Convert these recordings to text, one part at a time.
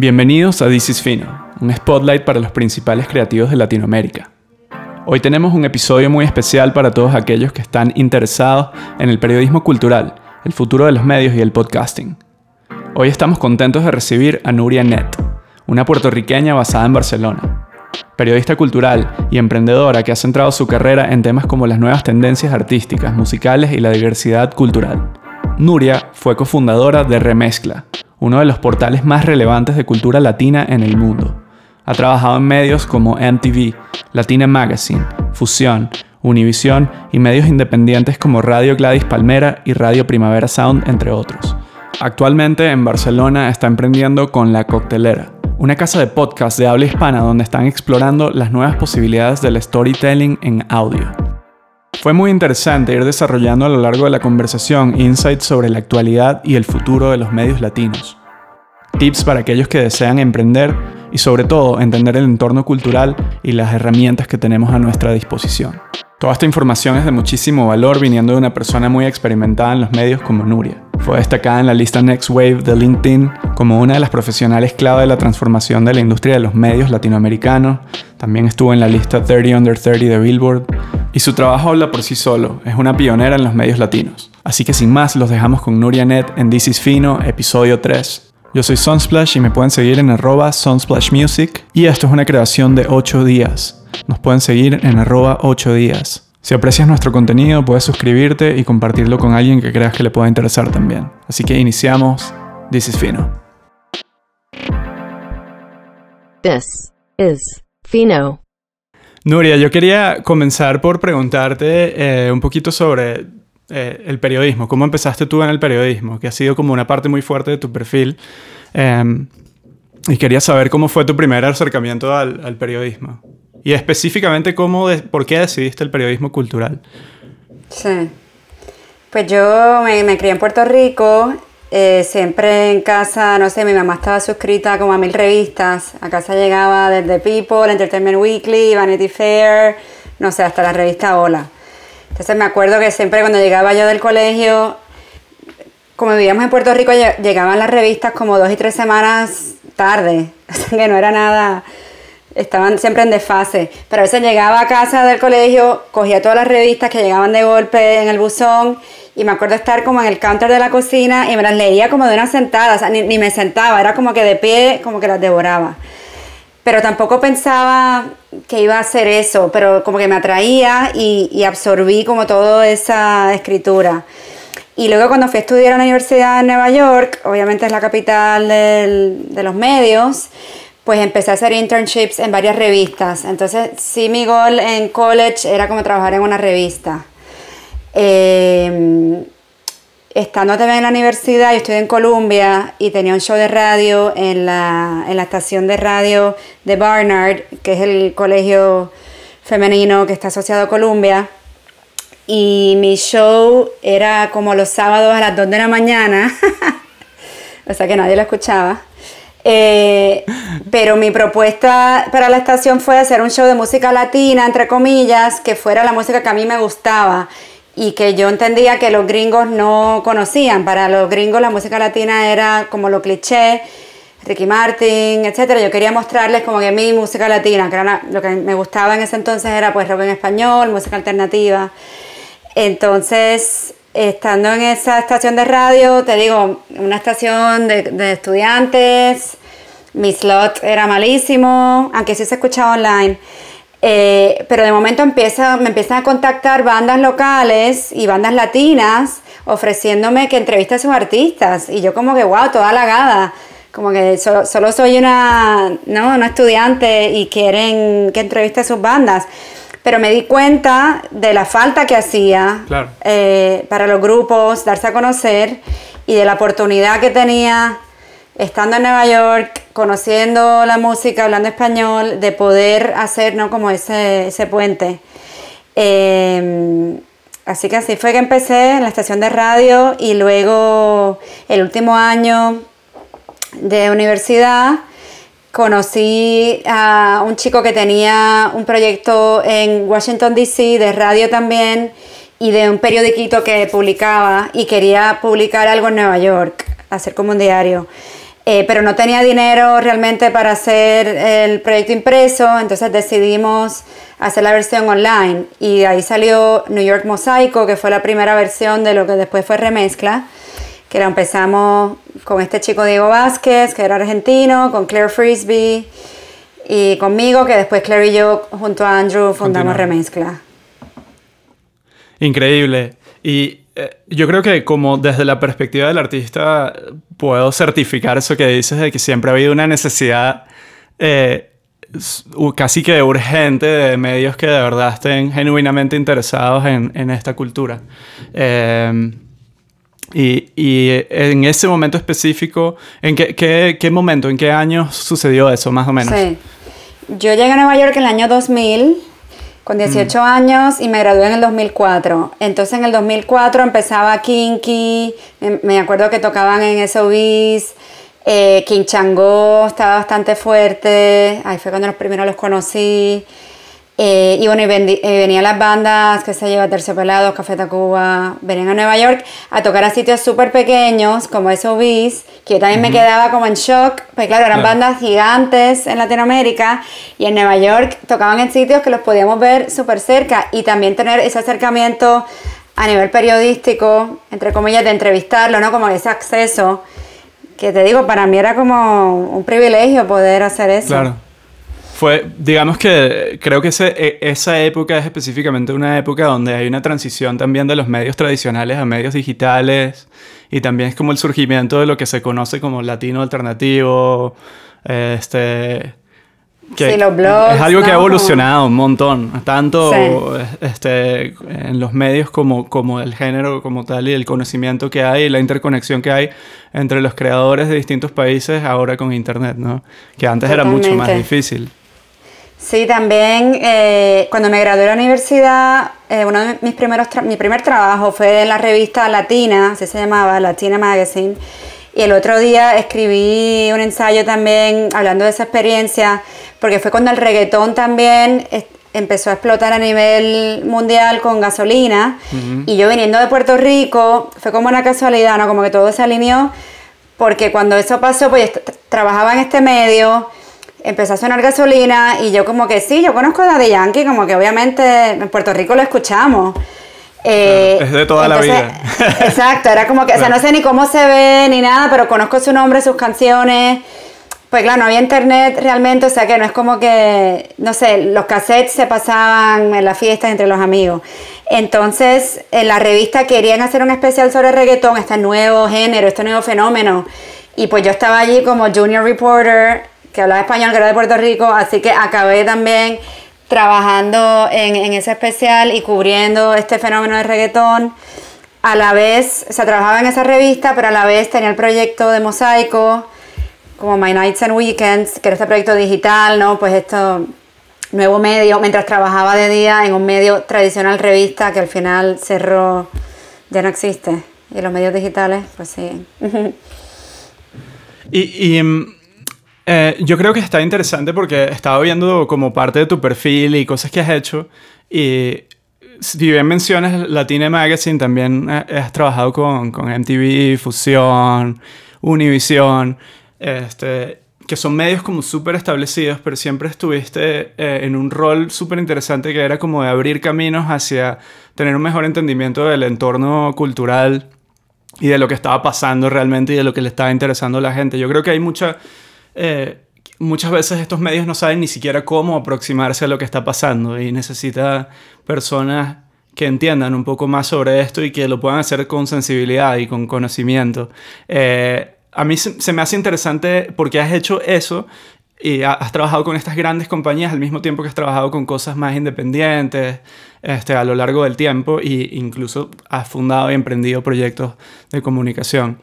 Bienvenidos a This is Fino, un spotlight para los principales creativos de Latinoamérica. Hoy tenemos un episodio muy especial para todos aquellos que están interesados en el periodismo cultural, el futuro de los medios y el podcasting. Hoy estamos contentos de recibir a Nuria Net, una puertorriqueña basada en Barcelona, periodista cultural y emprendedora que ha centrado su carrera en temas como las nuevas tendencias artísticas, musicales y la diversidad cultural. Nuria fue cofundadora de Remezcla, uno de los portales más relevantes de cultura latina en el mundo. Ha trabajado en medios como MTV, Latina Magazine, Fusión, Univision y medios independientes como Radio Gladys Palmera y Radio Primavera Sound, entre otros. Actualmente en Barcelona está emprendiendo con La Coctelera, una casa de podcast de habla hispana donde están explorando las nuevas posibilidades del storytelling en audio. Fue muy interesante ir desarrollando a lo largo de la conversación insights sobre la actualidad y el futuro de los medios latinos. Tips para aquellos que desean emprender y sobre todo entender el entorno cultural y las herramientas que tenemos a nuestra disposición. Toda esta información es de muchísimo valor viniendo de una persona muy experimentada en los medios como Nuria. Fue destacada en la lista Next Wave de LinkedIn como una de las profesionales clave de la transformación de la industria de los medios latinoamericanos. También estuvo en la lista 30 Under 30 de Billboard. Y su trabajo habla por sí solo, es una pionera en los medios latinos. Así que sin más, los dejamos con Nuria Net en This is Fino, episodio 3. Yo soy Sunsplash y me pueden seguir en arroba Sunsplash Music. Y esto es una creación de 8 días. Nos pueden seguir en arroba 8 días. Si aprecias nuestro contenido, puedes suscribirte y compartirlo con alguien que creas que le pueda interesar también. Así que iniciamos. This is Fino. This is Fino. Nuria, yo quería comenzar por preguntarte eh, un poquito sobre eh, el periodismo. ¿Cómo empezaste tú en el periodismo? Que ha sido como una parte muy fuerte de tu perfil. Em, y quería saber cómo fue tu primer acercamiento al, al periodismo. Y específicamente, cómo ¿por qué decidiste el periodismo cultural? Sí. Pues yo me, me crié en Puerto Rico, eh, siempre en casa, no sé, mi mamá estaba suscrita como a mil revistas. A casa llegaba desde People, Entertainment Weekly, Vanity Fair, no sé, hasta la revista Hola. Entonces me acuerdo que siempre cuando llegaba yo del colegio, como vivíamos en Puerto Rico, llegaban las revistas como dos y tres semanas tarde, o sea que no era nada estaban siempre en desfase. Pero a veces llegaba a casa del colegio, cogía todas las revistas que llegaban de golpe en el buzón y me acuerdo estar como en el counter de la cocina y me las leía como de una sentada, o sea, ni, me sentaba, era como que de pie, como que las devoraba. Pero tampoco pensaba que iba a hacer eso, pero como que me atraía y, y absorbí como toda esa escritura. Y luego cuando fui a estudiar a la Universidad de Nueva York, obviamente es la capital del, de los medios, pues empecé a hacer internships en varias revistas. Entonces, sí, mi gol en college era como trabajar en una revista. Em, estando también en la universidad, yo estoy en Columbia y tenía un show de radio en la, en la estación de radio de Barnard, que es el colegio femenino que está asociado a Columbia. Y mi show era como los sábados a las 2 de la mañana, o sea que nadie lo escuchaba. Eh, pero mi propuesta para la estación fue hacer un show de música latina, entre comillas, que fuera la música que a mí me gustaba y que yo entendía que los gringos no conocían. Para los gringos la música latina era como lo cliché, Ricky Martin, etc. Yo quería mostrarles como que mi música latina, que era lo que me gustaba en ese entonces era pues rock en español, música alternativa. Entonces estando en esa estación de radio, te digo, una estación de, estudiantes, mi slot era malísimo, aunque sí se escuchaba online. Eh, pero de momento empieza, me empiezan a contactar bandas locales y bandas latinas ofreciéndome que entreviste a sus artistas. Y yo como que, wow, toda halagada. Como que solo, solo soy una, ¿no? una estudiante y quieren que entreviste a sus bandas pero me di cuenta de la falta que hacía eh, para los grupos darse a conocer y de la oportunidad que tenía estando en Nueva York, conociendo la música, hablando español, de poder hacer ¿no? como ese, puente. Em, así que así fue que empecé en la estación de radio y luego el último año de universidad conocí a un chico que tenía un proyecto en Washington, D.C., de radio también, y de un periodiquito que publicaba y quería publicar algo en Nueva York, hacer como un diario. Eh, pero no tenía dinero realmente para hacer el proyecto impreso, entonces decidimos hacer la versión online y ahí salió New York Mosaico, que fue la primera versión de lo que después fue remezcla, que la empezamos con este chico Diego Vázquez, que era argentino, con Claire Frisbee y conmigo, que después Claire y yo junto a Andrew fundamos remezcla. Increíble. Y yo creo que como desde la perspectiva del artista puedo certificar eso que dices de que siempre ha habido una necesidad eh, casi que urgente de medios que de verdad estén genuinamente interesados en, esta cultura. Eh, y, y, en ese momento específico, ¿en qué, qué, qué, momento, en qué año sucedió eso, más o menos? Sí. Yo llegué a Nueva York en el año 2000 con 18 mm. años y me gradué en el 2004. Entonces en el 2004 empezaba Kinky, me, acuerdo que tocaban en SOBs, eh, King estaba bastante fuerte, ahí fue cuando los primeros los conocí. Eh, y bueno, y, venían las bandas, que se lleva Terciopelados, Café Tacuba, venían a Nueva York a tocar a sitios súper pequeños como SOBs, que yo también me quedaba como en shock, pues claro, eran bandas gigantes en Latinoamérica y en Nueva York tocaban en sitios que los podíamos ver súper cerca y también tener ese acercamiento a nivel periodístico, entre comillas, de entrevistarlo, ¿no? Como ese acceso, que te digo, para mí era como un privilegio poder hacer eso. Claro. Fue, digamos que creo que ese, e, esa época es específicamente una época donde hay una transición también de los medios tradicionales a medios digitales y también es como el surgimiento de lo que se conoce como latino alternativo, este... Que los blogs, es algo que ha evolucionado un montón, tanto este, en los medios como, como el género como tal y el conocimiento que hay, la interconexión que hay entre los creadores de distintos países ahora con Internet, ¿no? Que antes era mucho más difícil. Sí, también eh, cuando me gradué de la universidad, eh, uno de mis primeros mi primer trabajo fue en la revista Latina, así se llamaba, Latina Magazine. Y el otro día escribí un ensayo también hablando de esa experiencia, porque fue cuando el reggaetón también empezó a explotar a nivel mundial con gasolina. Y yo viniendo de Puerto Rico, fue como una casualidad, ¿no? Como que todo se alineó, porque cuando eso pasó, pues trabajaba en este medio empezó a sonar gasolina y yo como que sí, yo conozco a Daddy Yankee, como que obviamente en Puerto Rico lo escuchamos. Eh, es de toda la vida. exacto, era como que, o sea, no sé ni cómo se ve ni nada, pero conozco su nombre, sus canciones. Pues claro, no había internet realmente, o sea que no es como que, no sé, los cassettes se pasaban en las fiestas entre los amigos. Entonces, en la revista querían hacer un especial sobre reggaetón, este nuevo género, este nuevo fenómeno. Y pues yo estaba allí como junior reporter que hablaba español, que era de Puerto Rico, así que acabé también trabajando en, ese especial y cubriendo este fenómeno de reggaetón. A la vez, o sea, trabajaba en esa revista, pero a la vez tenía el proyecto de Mosaico, como My Nights and Weekends, que era este proyecto digital, ¿no? Pues esto, nuevo medio, mientras trabajaba de día en un medio tradicional revista que al final cerró, ya no existe. Y los medios digitales, pues sí. y, mm, eh, yo creo que está interesante porque estaba viendo como parte de tu perfil y cosas que has hecho. Y si bien mencionas Latina Magazine, también has trabajado con, con MTV, Fusión, Univision, este, que son medios como súper establecidos, pero siempre estuviste eh, en un rol súper interesante que era como de abrir caminos hacia tener un mejor entendimiento del entorno cultural y de lo que estaba pasando realmente y de lo que le estaba interesando a la gente. Yo creo que hay mucha eh, muchas veces estos medios no saben ni siquiera cómo aproximarse a lo que está pasando y necesita personas que entiendan un poco más sobre esto y que lo puedan hacer con sensibilidad y con conocimiento. Eh, a mí se, me hace interesante porque has hecho eso y has trabajado con estas grandes compañías al mismo tiempo que has trabajado con cosas más independientes este, a lo largo del tiempo e incluso has fundado y emprendido proyectos de comunicación.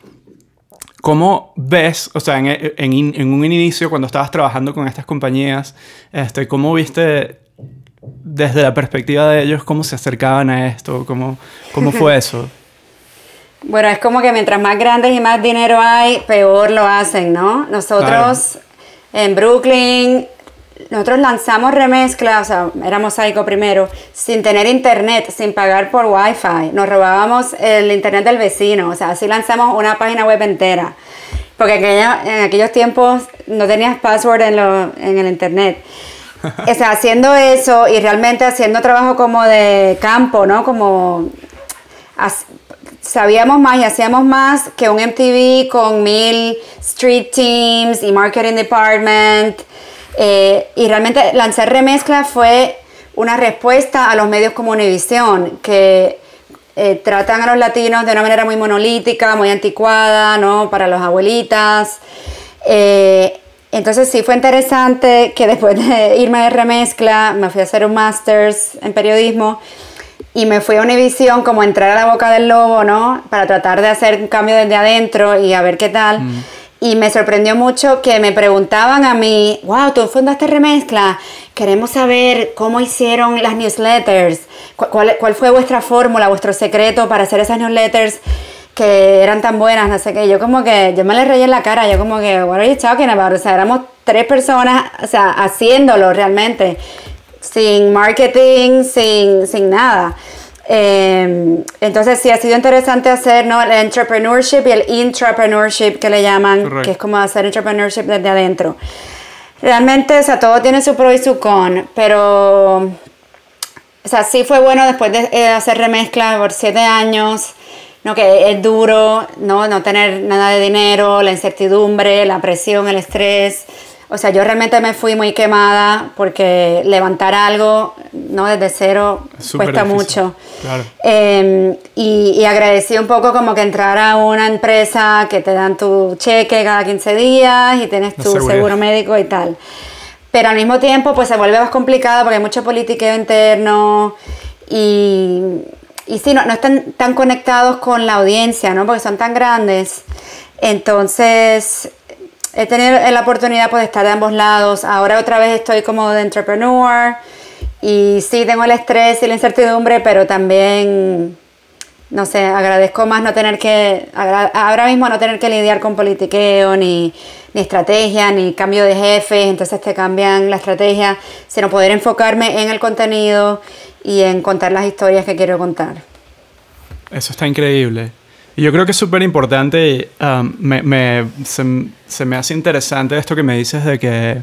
¿Cómo ves, o sea, en, un inicio cuando estabas trabajando con estas compañías, este, cómo viste desde la perspectiva de ellos cómo se acercaban a esto? ¿Cómo, cómo fue eso? Bueno, es como que mientras más grandes y más dinero hay, peor lo hacen, ¿no? Nosotros en Brooklyn nosotros lanzamos remezcla, o sea, era mosaico primero, sin tener internet, sin pagar por wifi. Nos robábamos el internet del vecino, o sea, así lanzamos una página web entera. porque aquella- en aquellos tiempos no tenías password en, lo- en el internet. O sea, haciendo eso y realmente haciendo trabajo como de campo, ¿no? Como sabíamos más y hacíamos más que un MTV con mil street teams y marketing department. Eh, y realmente lanzar remezcla fue una respuesta a los medios como Univision, que eh, tratan a los latinos de una manera muy monolítica, muy anticuada, ¿no? Para los abuelitas. Eh, entonces sí fue interesante que después de irme de remezcla, me fui a hacer un master's en periodismo y me fui a Univision como entrar a la boca del lobo, ¿no? Para tratar de hacer un cambio desde adentro y a ver qué tal. Y me sorprendió mucho que me preguntaban a mí, wow, tú fundaste Remezcla, queremos saber cómo hicieron las newsletters, cu- cuál, cuál fue vuestra fórmula, vuestro secreto para hacer esas newsletters que eran tan buenas, no sé qué. Yo como que, yo me le reí en la cara, yo como que, what are you talking about? O sea, éramos tres personas, o sea, haciéndolo realmente, sin marketing, sin, sin nada. Eh, entonces sí, ha sido interesante hacer ¿no? el entrepreneurship y el intrapreneurship que le llaman, que es como hacer entrepreneurship desde adentro. Realmente, o sea, todo tiene su pro y su con, pero, o sea, sí fue bueno después de eh, hacer remezcla por siete años, ¿no? que es duro, ¿no? no tener nada de dinero, la incertidumbre, la presión, el estrés. O sea, yo realmente me fui muy quemada porque levantar algo, ¿no? Desde cero cuesta difícil, mucho. claro. Eh, y, y agradecí un poco como que entrar a una empresa que te dan tu cheque cada 15 días y tienes La tu seguridad. seguro médico y tal. Pero al mismo tiempo pues se vuelve más complicado porque hay mucho politiqueo interno y, y sí, no, no están tan conectados con la audiencia, ¿no? Porque son tan grandes. Entonces he tenido la oportunidad pues, de estar de ambos lados. Ahora otra vez estoy como de entrepreneur y sí tengo el estrés y la incertidumbre, pero también, no sé, agradezco más no tener que, ahora mismo no tener que lidiar con politiqueo, ni, ni estrategia, ni cambio de jefes, entonces te cambian la estrategia, sino poder enfocarme en el contenido y en contar las historias que quiero contar. Eso está increíble. Y yo creo que es súper importante, y, um, me, me- se, se me hace interesante esto que me dices de que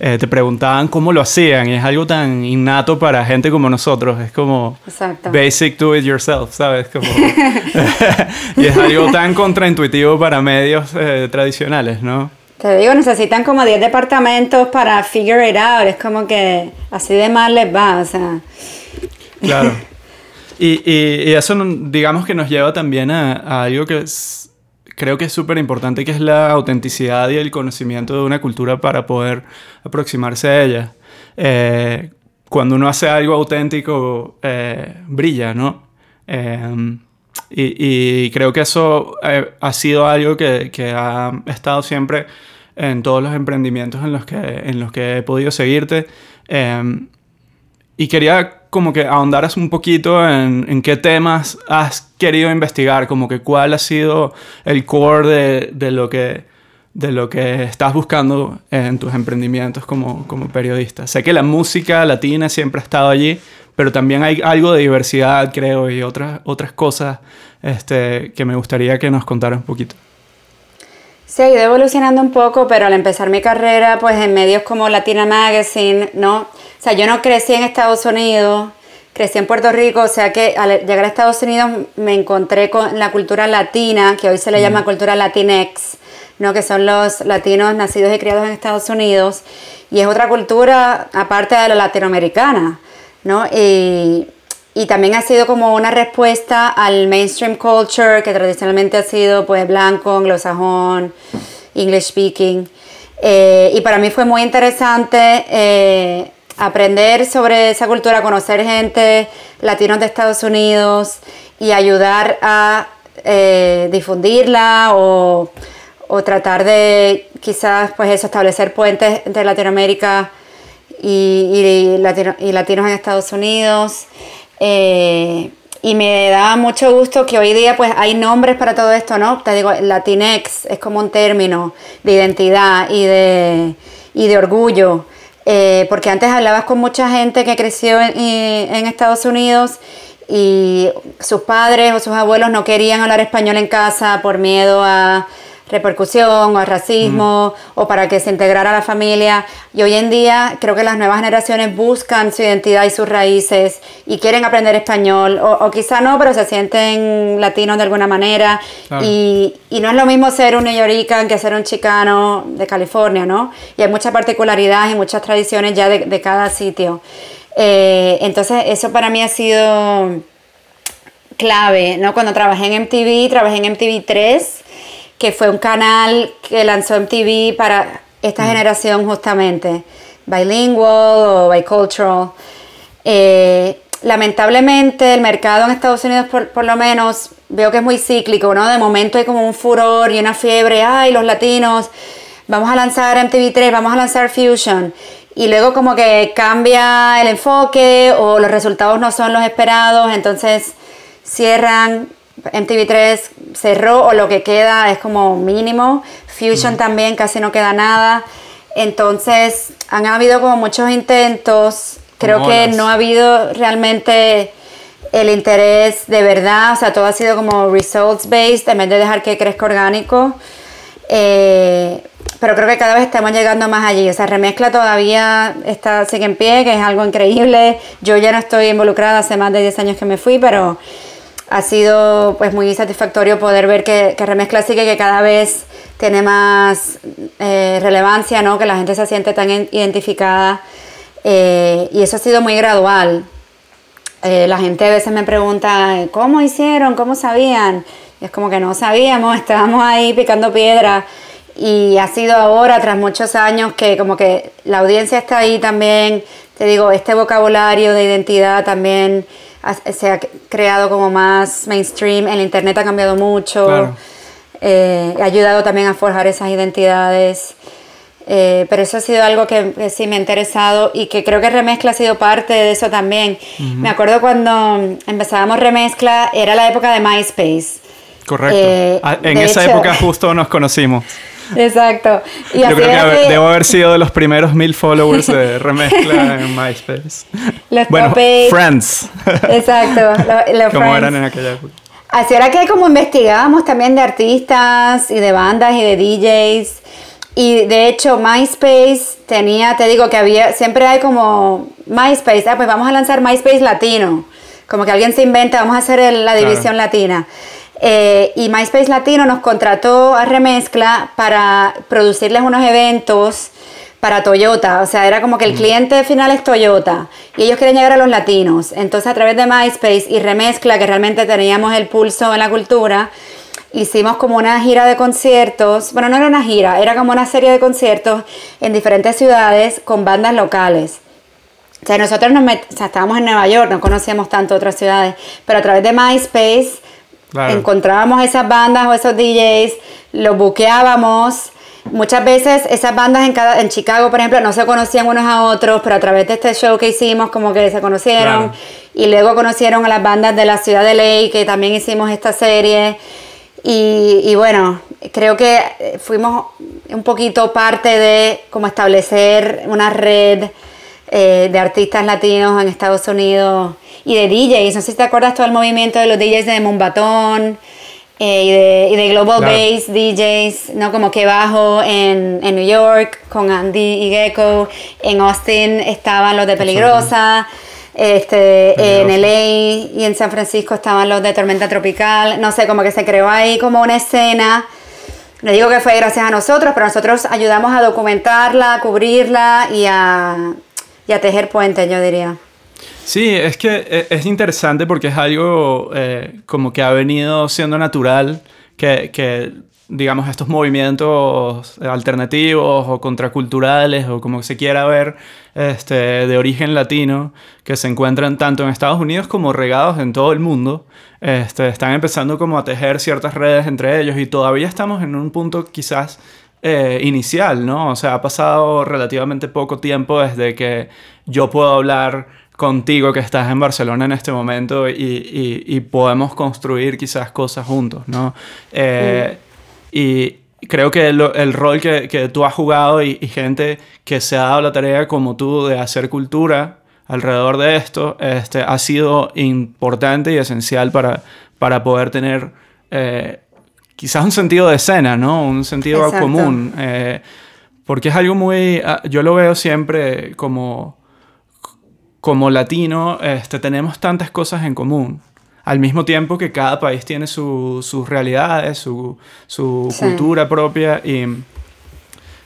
eh, te preguntaban cómo lo hacían y es algo tan innato para gente como nosotros, es como Exacto. basic do it yourself, ¿sabes? Como, y es algo tan contraintuitivo para medios eh, tradicionales, ¿no? Te digo, necesitan como 10 departamentos para figure it out, es como que así de mal les va, o sea... Claro. Y, y- y eso digamos que nos lleva también a, a algo que es- creo que es súper importante, que es la autenticidad y el conocimiento de una cultura para poder aproximarse a ella. Eh, cuando uno hace algo auténtico, eh, brilla, ¿no? Eh, y, y creo que eso eh, ha sido algo que, que ha estado siempre en todos los emprendimientos en los que, en los que he podido seguirte. Eh, y quería como que ahondaras un poquito en, en qué temas has querido investigar, como que cuál ha sido el core de, de lo, que, de lo que estás buscando en tus emprendimientos como, como periodista. Sé que la música latina siempre ha estado allí, pero también hay algo de diversidad, creo, y otras, otras cosas este, que me gustaría que nos contaras un poquito. Sí, ha ido evolucionando un poco, pero al empezar mi carrera, pues en medios como Latina Magazine, ¿no? O sea, yo no crecí en Estados Unidos, crecí en Puerto Rico, o sea que al llegar a Estados Unidos me encontré con la cultura latina, que hoy se le llama cultura latinex, ¿no? Que son los latinos nacidos y criados en Estados Unidos, y es otra cultura aparte de la latinoamericana, ¿no? Y, y también ha sido como una respuesta al mainstream culture que tradicionalmente ha sido pues blanco, anglosajón, English speaking. Eh, y para mí fue muy interesante eh, aprender sobre esa cultura, conocer gente latinos de Estados Unidos y ayudar a eh, difundirla o, o tratar de quizás pues eso, establecer puentes entre Latinoamérica y, y, y latinos en Estados Unidos. Eh, y me da mucho gusto que hoy día pues hay nombres para todo esto, ¿no? Te digo, Latinex es como un término de identidad y de, y de orgullo. Eh, porque antes hablabas con mucha gente que creció en, en Estados Unidos y sus padres o sus abuelos no querían hablar español en casa por miedo a repercusión o racismo o para que se integrara la familia. Y hoy en día creo que las nuevas generaciones buscan su identidad y sus raíces y quieren aprender español o, quizá no, pero se sienten latinos de alguna manera. Y, y, no es lo mismo ser un neoyoricano que ser un chicano de California, ¿no? Y hay mucha particularidad y muchas tradiciones ya de, de cada sitio. Eh, entonces eso para mí ha sido clave, ¿no? Cuando trabajé en MTV, trabajé en MTV 3, que fue un canal que lanzó MTV para esta mm. generación justamente, bilingual o bicultural. Eh, lamentablemente el mercado en Estados Unidos por, lo menos veo que es muy cíclico, ¿no? De momento hay como un furor y una fiebre, ay, los latinos, vamos a lanzar MTV3, vamos a lanzar Fusion. Y luego como que cambia el enfoque o los resultados no son los esperados, entonces cierran, MTV3 cerró o lo que queda es como mínimo, Fusion también casi no queda nada, entonces han habido como muchos intentos, creo que no ha habido realmente el interés de verdad, o sea, todo ha sido como results based en vez de dejar que crezca orgánico. Eh, pero creo que cada vez estamos llegando más allí. O sea, remezcla todavía está, sigue en pie, que es algo increíble. Yo ya no estoy involucrada, hace más de 10 años que me fui, pero ha sido pues muy satisfactorio poder ver que, que Remezcla sigue, que cada vez tiene más eh, relevancia, ¿no? que la gente se siente tan identificada eh, y eso ha sido muy gradual. Eh, la gente a veces me pregunta, ¿cómo hicieron? ¿Cómo sabían? Y es como que no sabíamos, estábamos ahí picando piedra y ha sido ahora, tras muchos años, que como que la audiencia está ahí también, te digo, este vocabulario de identidad también se ha creado como más mainstream, el Internet ha cambiado mucho, eh, ha ayudado también a forjar esas identidades. Eh, pero eso ha sido algo que, sí me ha interesado y que creo que Remezcla ha sido parte de eso también. Me acuerdo cuando empezábamos Remezcla, era la época de MySpace. Correcto. Eh, ah, en esa época justo nos conocimos. Exacto. Y Yo creo que, debo haber sido de los primeros mil followers de remezcla en MySpace. Los bueno, Friends. Exacto. Los, Como eran en aquella época. Así era que como investigábamos también de artistas y de bandas y de DJs. Y de hecho MySpace tenía, te digo que había, siempre hay como MySpace, ah, pues vamos a lanzar MySpace latino. Como que alguien se inventa, vamos a hacer la división latina. Eh, y MySpace Latino nos contrató a Remezcla para producirles unos eventos para Toyota, o sea, era como que el mm. cliente final es Toyota y ellos quieren llegar a los latinos. Entonces, a través de MySpace y Remezcla, que realmente teníamos el pulso en la cultura, hicimos como una gira de conciertos. Bueno, no era una gira, era como una serie de conciertos en diferentes ciudades con bandas locales. O sea, nosotros nos estábamos en Nueva York, no conocíamos tanto otras ciudades, pero a través de MySpace Encontrábamos esas bandas o esos DJs, los buqueábamos. Muchas veces esas bandas en, cada, en Chicago, por ejemplo, no se conocían unos a otros, pero a través de este show que hicimos, como que se conocieron. Y luego conocieron a las bandas de la ciudad de Ley, que también hicimos esta serie. Y, y, bueno, creo que fuimos un poquito parte de como establecer una red eh, de artistas latinos en Estados Unidos y de DJs. No sé si te acuerdas todo el movimiento de los DJs de Mumbatón eh, y, de, y, de, Global Bass DJs, ¿no? Como que bajo en, en, New York con Andy y Gecko. En Austin estaban los de Peligrosa. Este, en LA y en San Francisco estaban los de Tormenta Tropical. No sé, como que se creó ahí como una escena. No digo que fue gracias a nosotros, pero nosotros ayudamos a documentarla, a cubrirla y a, y a tejer puentes, yo diría. Sí, es que e, es interesante porque es algo eh, como que ha venido siendo natural que, que, digamos, estos movimientos alternativos o contraculturales o como se quiera ver, este, de origen latino, que se encuentran tanto en Estados Unidos como regados en todo el mundo, este, están empezando como a tejer ciertas redes entre ellos y todavía estamos en un punto quizás eh, inicial, ¿no? O sea, ha pasado relativamente poco tiempo desde que yo puedo hablar contigo que estás en Barcelona en este momento y, podemos construir quizás cosas juntos, ¿no? Eh, y creo que el rol que, tú has jugado y, gente que se ha dado la tarea como tú de hacer cultura alrededor de esto, este, ha sido importante y esencial para, para poder tener... Eh, quizás un sentido de escena, ¿no? Un sentido Exacto. común. eh, porque es algo muy... ah, Yo lo veo siempre como... Como latino, este, tenemos tantas cosas en común. Al mismo tiempo que cada país tiene su- sus realidades, su, su Sí. cultura propia y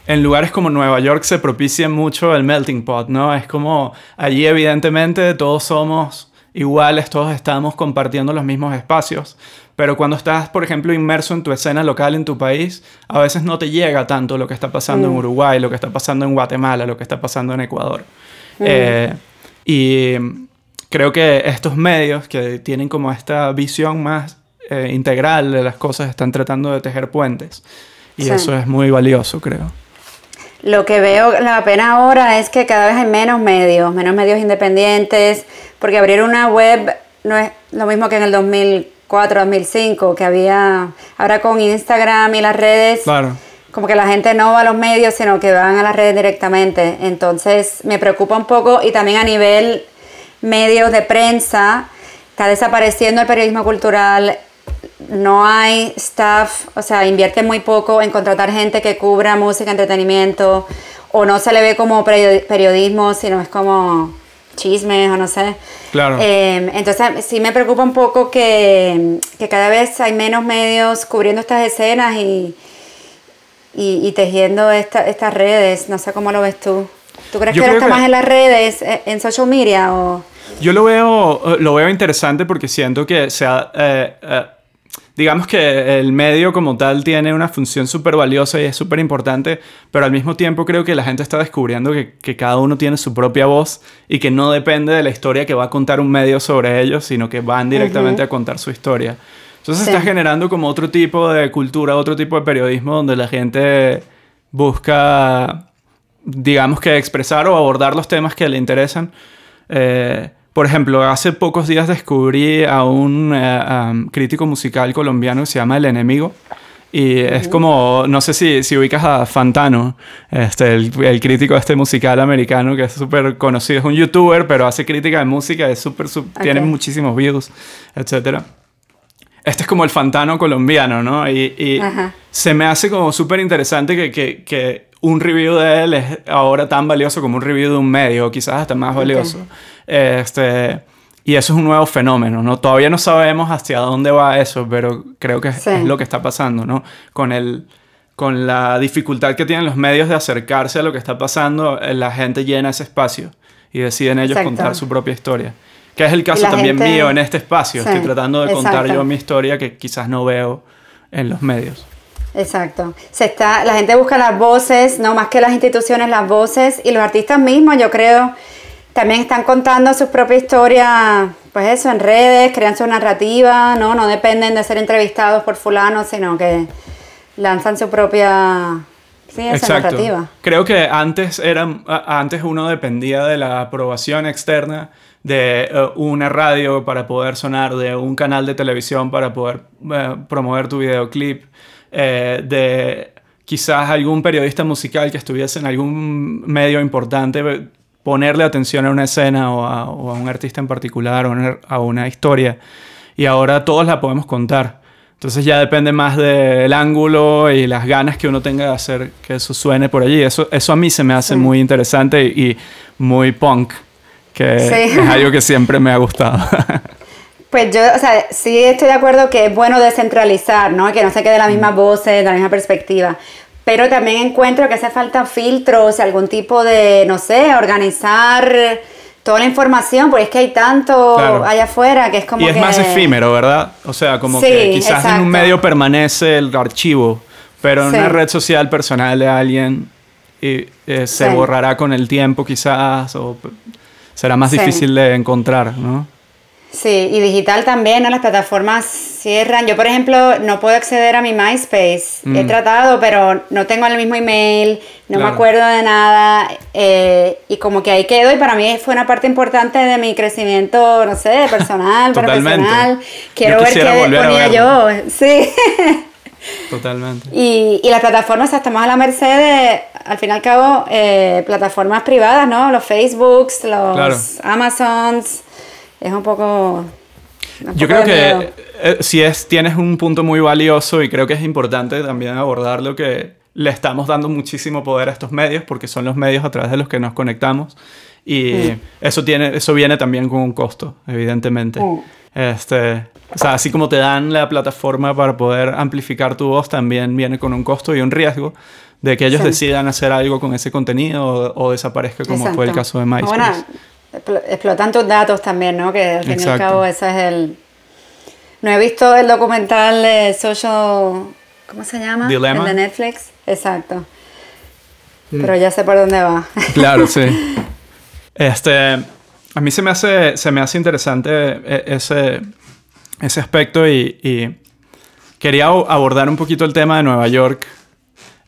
en lugares como Nueva York se propicia mucho el melting pot, ¿no? Es como allí evidentemente todos somos iguales, todos estamos compartiendo los mismos espacios, pero cuando estás, por ejemplo, inmerso en tu escena local en tu país, a veces no te llega tanto lo que está pasando en Uruguay, lo que está pasando en Guatemala, lo que está pasando en Ecuador. Eh, y creo que estos medios que tienen como esta visión más eh, integral de las cosas están tratando de tejer puentes. Y Sí. eso es muy valioso, creo. Lo que veo la pena ahora es que cada vez hay menos medios, menos medios independientes, porque abrir una web no es lo mismo que en el 2004, 2005, que había ahora con Instagram y las redes, Claro. como que la gente no va a los medios, sino que van a las redes directamente. Entonces me preocupa un poco y también a nivel medios de prensa, está desapareciendo el periodismo cultural, no hay staff, o sea, invierte muy poco en contratar gente que cubra música, entretenimiento, o no se le ve como periodi- periodismo, sino es como chismes o no sé. Claro. Eh, entonces sí me preocupa un poco que, que cada vez hay menos medios cubriendo estas escenas y, y, y tejiendo esta- estas redes. No sé cómo lo ves tú. ¿Tú crees Yo que ahora está que- más en las redes, eh, en social media o...? Yo lo veo, eh, lo veo interesante porque siento que se ha, eh, eh, digamos que el medio como tal tiene una función súper valiosa y es súper importante, pero al mismo tiempo creo que la gente está descubriendo que, que cada uno tiene su propia voz y que no depende de la historia que va a contar un medio sobre ellos, sino que van directamente a contar su historia. Entonces Sí. está generando como otro tipo de cultura, otro tipo de periodismo donde la gente busca, digamos que expresar o abordar los temas que le interesan. Eh, por ejemplo, hace pocos días descubrí a un eh, um, crítico musical colombiano que se llama El Enemigo. Y es como, no sé si, si ubicas a Fantano, este, el, el crítico este musical americano que es súper conocido. Es un youtuber, pero hace crítica de música, es súper, su- tiene muchísimos views, etc. Este es como el Fantano colombiano, ¿no? Y, y se me hace como súper interesante que, que, que un review de él es ahora tan valioso como un review de un medio, o quizás hasta más valioso. Este, y eso es un nuevo fenómeno, ¿no? Todavía no sabemos hacia dónde va eso, pero creo que es, Sí. es lo que está pasando, ¿no? Con, el, con la dificultad que tienen los medios de acercarse a lo que está pasando, eh, la gente llena ese espacio y deciden ellos Exacto. contar su propia historia. Que es el caso también gente- mío en este espacio. Sí, Estoy tratando de contar yo mi historia que quizás no veo en los medios. Exacto. Se está, la gente busca las voces, no más que las instituciones, las voces y los artistas mismos, yo creo, también están contando su propia historia, pues eso, en redes, crean su narrativa, ¿no? No dependen de ser entrevistados por fulano, sino que lanzan su propia sí, esa narrativa. Creo que antes, era, antes uno dependía de la aprobación externa de eh, una radio para poder sonar, de un canal de televisión para poder eh, promover tu videoclip, eh, de quizás algún periodista musical que estuviese en algún medio importante, eh, ponerle atención a una escena o a, o a un artista en particular o a una- a una historia. Y ahora todos la podemos contar. Entonces ya depende más del ángulo y las ganas que uno tenga de hacer que eso suene por allí. Eso, eso a mí se me hace muy interesante y, y muy punk, que Sí. es algo que siempre me ha gustado. Pues yo, o sea, sí estoy de acuerdo que es bueno descentralizar, ¿no? Que no se quede la misma Mm. voz, de la misma perspectiva. Pero también encuentro que hace falta filtros, algún tipo de, no sé, organizar toda la información, porque es que hay tanto Claro. allá afuera que es como y es que... más efímero, ¿verdad? O sea, como Sí, que quizás en exacto. un medio permanece el archivo, pero en Sí. una red social personal de alguien y, eh, se Sí. borrará con el tiempo quizás o será más difícil de encontrar, ¿no? Sí, y digital también, ¿no? Las plataformas cierran. Yo, por ejemplo, no puedo acceder a mi MySpace. He Mm. tratado, pero no tengo el mismo email, no me acuerdo de nada. eh, y como que ahí quedo, y para mí fue una parte importante de mi crecimiento, no sé, personal, profesional. Quiero Yo ver qué ponía yo. Sí. Totalmente. Y, y las plataformas estamos a la merced de, al fin y al cabo, eh, plataformas privadas, ¿no? Los Facebooks, los Claro. Amazons. Es un poco... un Yo poco creo que miedo. eh, si es, tienes un punto muy valioso y creo que es importante también abordarlo que le estamos dando muchísimo poder a estos medios porque son los medios a través de los que nos conectamos y eso, tiene, eso viene también con un costo, evidentemente. Mm. Este, o sea, así como te dan la plataforma para poder amplificar tu voz, también viene con un costo y un riesgo de que ellos Sí. decidan hacer algo con ese contenido o, o desaparezca como fue el Exacto. caso de MySpace. Bueno, explotan tus datos también, ¿no? Que al fin y al Exacto. cabo eso es el... No he visto el documental de Social... ¿Cómo se llama? Dilemma. El de Netflix. Exacto. Mm. Pero ya sé por dónde va. Claro, sí. Este, a mí se me hace, se me hace interesante e- ese, ese aspecto y, y quería abordar un poquito el tema de Nueva York,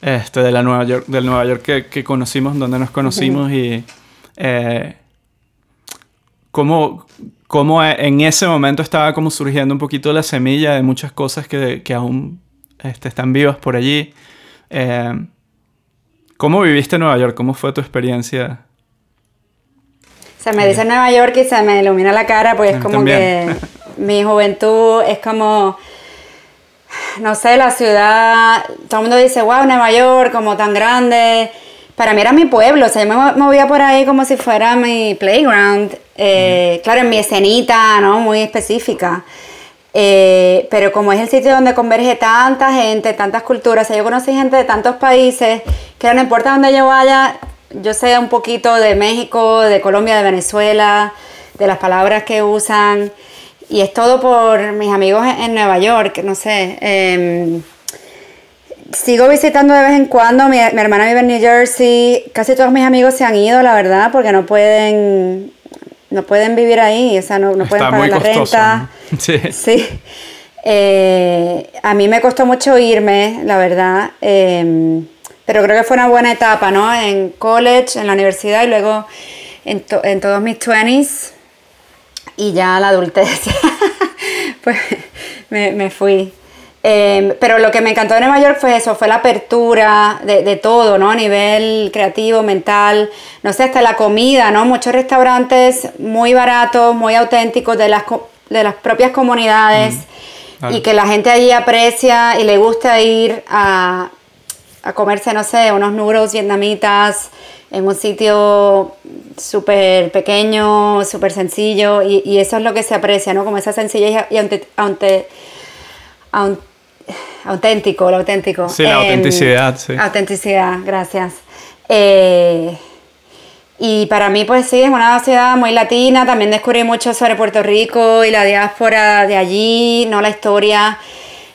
este, de la Nueva York, del Nueva York que, que conocimos, donde nos conocimos y eh, cómo, cómo en ese momento estaba como surgiendo un poquito la semilla de muchas cosas que, que aún este, están vivas por allí. Eh, ¿Cómo viviste Nueva York? ¿Cómo fue tu experiencia? Se me dice Nueva York y se me ilumina la cara, pues es como también. que mi juventud es como, no sé, la ciudad, todo el mundo dice, wow, Nueva York, como tan grande. Para mí era mi pueblo, o sea, yo me mo- movía por ahí como si fuera mi playground. Eh, Claro, en mi escenita, ¿no? Muy específica. Eh, pero como es el sitio donde converge tanta gente, tantas culturas, o sea, yo conocí gente de tantos países que no importa dónde yo vaya, yo sé un poquito de México, de Colombia, de Venezuela, de las palabras que usan. Y es todo por mis amigos en, Nueva York, no sé. em, sigo visitando de vez en cuando. Mi, mi hermana vive en New Jersey. Casi todos mis amigos se han ido, la verdad, porque no pueden, no pueden vivir ahí. O sea, no, no pueden pagar la costoso. renta. ¿no? Sí. Sí. Eh, a mí me costó mucho irme, la verdad. eh, pero creo que fue una buena etapa, ¿no? En college, en la universidad y luego en, to- en todos mis 20s y ya la adultez. pues me, me fui. Eh, pero lo que me encantó de Nueva York fue eso, fue la apertura de, de todo, ¿no? A nivel creativo, mental, no sé, hasta la comida, ¿no? Muchos restaurantes muy baratos, muy auténticos de las, de las propias comunidades claro. y que la gente allí aprecia y le gusta ir a, a comerse, no sé, unos noodles vietnamitas en un sitio súper pequeño, súper sencillo y, y eso es lo que se aprecia, ¿no? Como esa sencillez y aunte- aunte- aun- auténtico, lo auténtico. Sí, la Em, autenticidad, sí. Autenticidad, gracias. Eh, y para mí, pues sí, es una ciudad muy latina. También descubrí mucho sobre Puerto Rico y la diáspora de allí, no la historia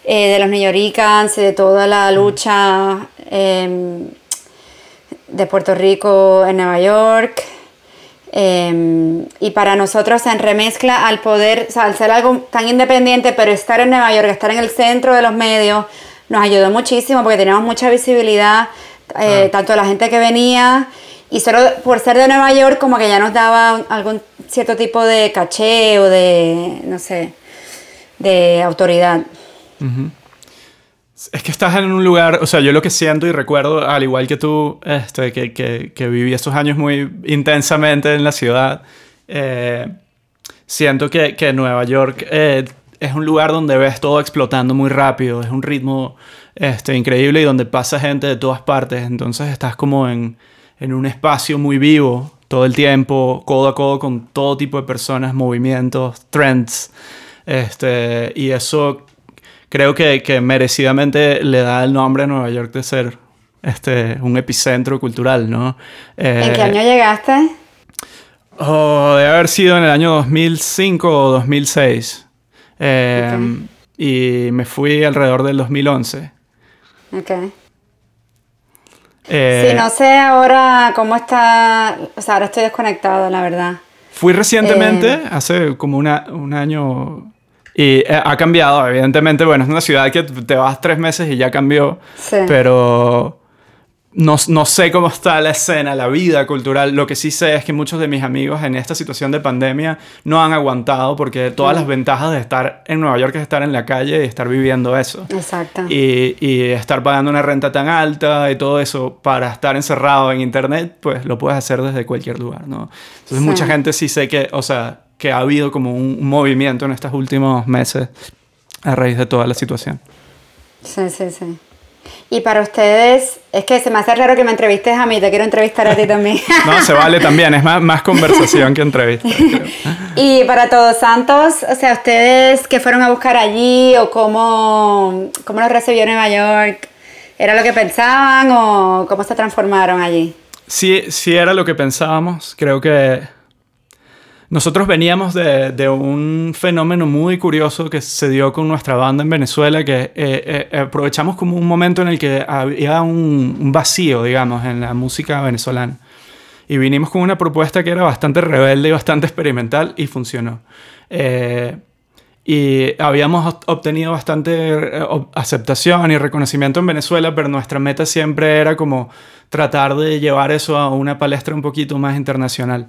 eh, de los neoyoricans y de toda la lucha em, de Puerto Rico en Nueva York. Em, y para nosotros en remezcla, al poder, o sea, al ser algo tan independiente, pero estar en Nueva York, estar en el centro de los medios, nos ayudó muchísimo porque teníamos mucha visibilidad, eh, tanto la gente que venía, y solo por ser de Nueva York, como que ya nos daba un- algún cierto tipo de caché o de, no sé, de autoridad. Es que estás en un lugar, o sea, yo lo que siento y recuerdo, al igual que tú, este, que, que, que viví estos años muy intensamente en la ciudad, eh, siento que, que Nueva York eh, es un lugar donde ves todo explotando muy rápido, es un ritmo este, increíble y donde pasa gente de todas partes, entonces estás como en, en un espacio muy vivo todo el tiempo, codo a codo con todo tipo de personas, movimientos, trends, este, y eso creo que, que merecidamente le da el nombre a Nueva York de ser este, un epicentro cultural, ¿no? ¿En Eh, qué año llegaste? Oh, debe haber sido en el año 2005 o 2006. Eh, Y me fui alrededor del 2011. Ok. Eh, sí, no sé ahora cómo está, o sea, ahora estoy desconectado, la verdad. Fui recientemente, Eh. hace como una- un año, y eh, ha cambiado, evidentemente, bueno, es una ciudad que te vas tres meses y ya cambió, Sí. pero no, no sé cómo está la escena, la vida cultural. Lo que sí sé es que muchos de mis amigos en esta situación de pandemia no han aguantado porque todas las ventajas de estar en Nueva York es estar en la calle y estar viviendo eso. Exacto. Y, y estar pagando una renta tan alta y todo eso para estar encerrado en internet, pues lo puedes hacer desde cualquier lugar, ¿no? Entonces Sí. mucha gente sí sé que, o sea, que ha habido como un, un movimiento en estos últimos meses a raíz de toda la situación. Sí, sí, sí. Y para ustedes, es que se me hace raro que me entrevistes a mí, te quiero entrevistar a ti también. No, se vale también, es más, más conversación que entrevista. creo. y para Todos Santos, o sea, ustedes que fueron a buscar allí o cómo, cómo los recibió Nueva York, ¿era lo que pensaban o cómo se transformaron allí? Sí, sí era lo que pensábamos. Creo que nosotros veníamos de, de un fenómeno muy curioso que se dio con nuestra banda en Venezuela, que eh, eh, aprovechamos como un momento en el que había un, un vacío, digamos, en la música venezolana. Y vinimos con una propuesta que era bastante rebelde y bastante experimental y funcionó. Eh, y habíamos ob- obtenido bastante eh, aceptación y reconocimiento en Venezuela, pero nuestra meta siempre era como tratar de llevar eso a una palestra un poquito más internacional.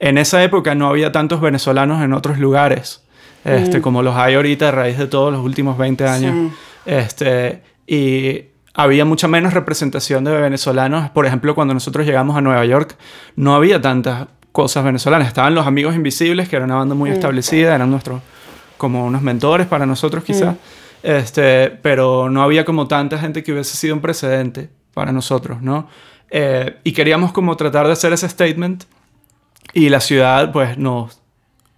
En esa época no había tantos venezolanos en otros lugares, este, como los hay ahorita a raíz de todos los últimos 20 años. Sí. Este, y había mucha menos representación de venezolanos. Por ejemplo, cuando nosotros llegamos a Nueva York, no había tantas cosas venezolanas. Estaban los Amigos Invisibles, que era una banda muy establecida, eran nuestros, como unos mentores para nosotros quizás. Este, pero no había como tanta gente que hubiese sido un precedente para nosotros, ¿no? Eh, y queríamos como tratar de hacer ese statement y la ciudad pues nos,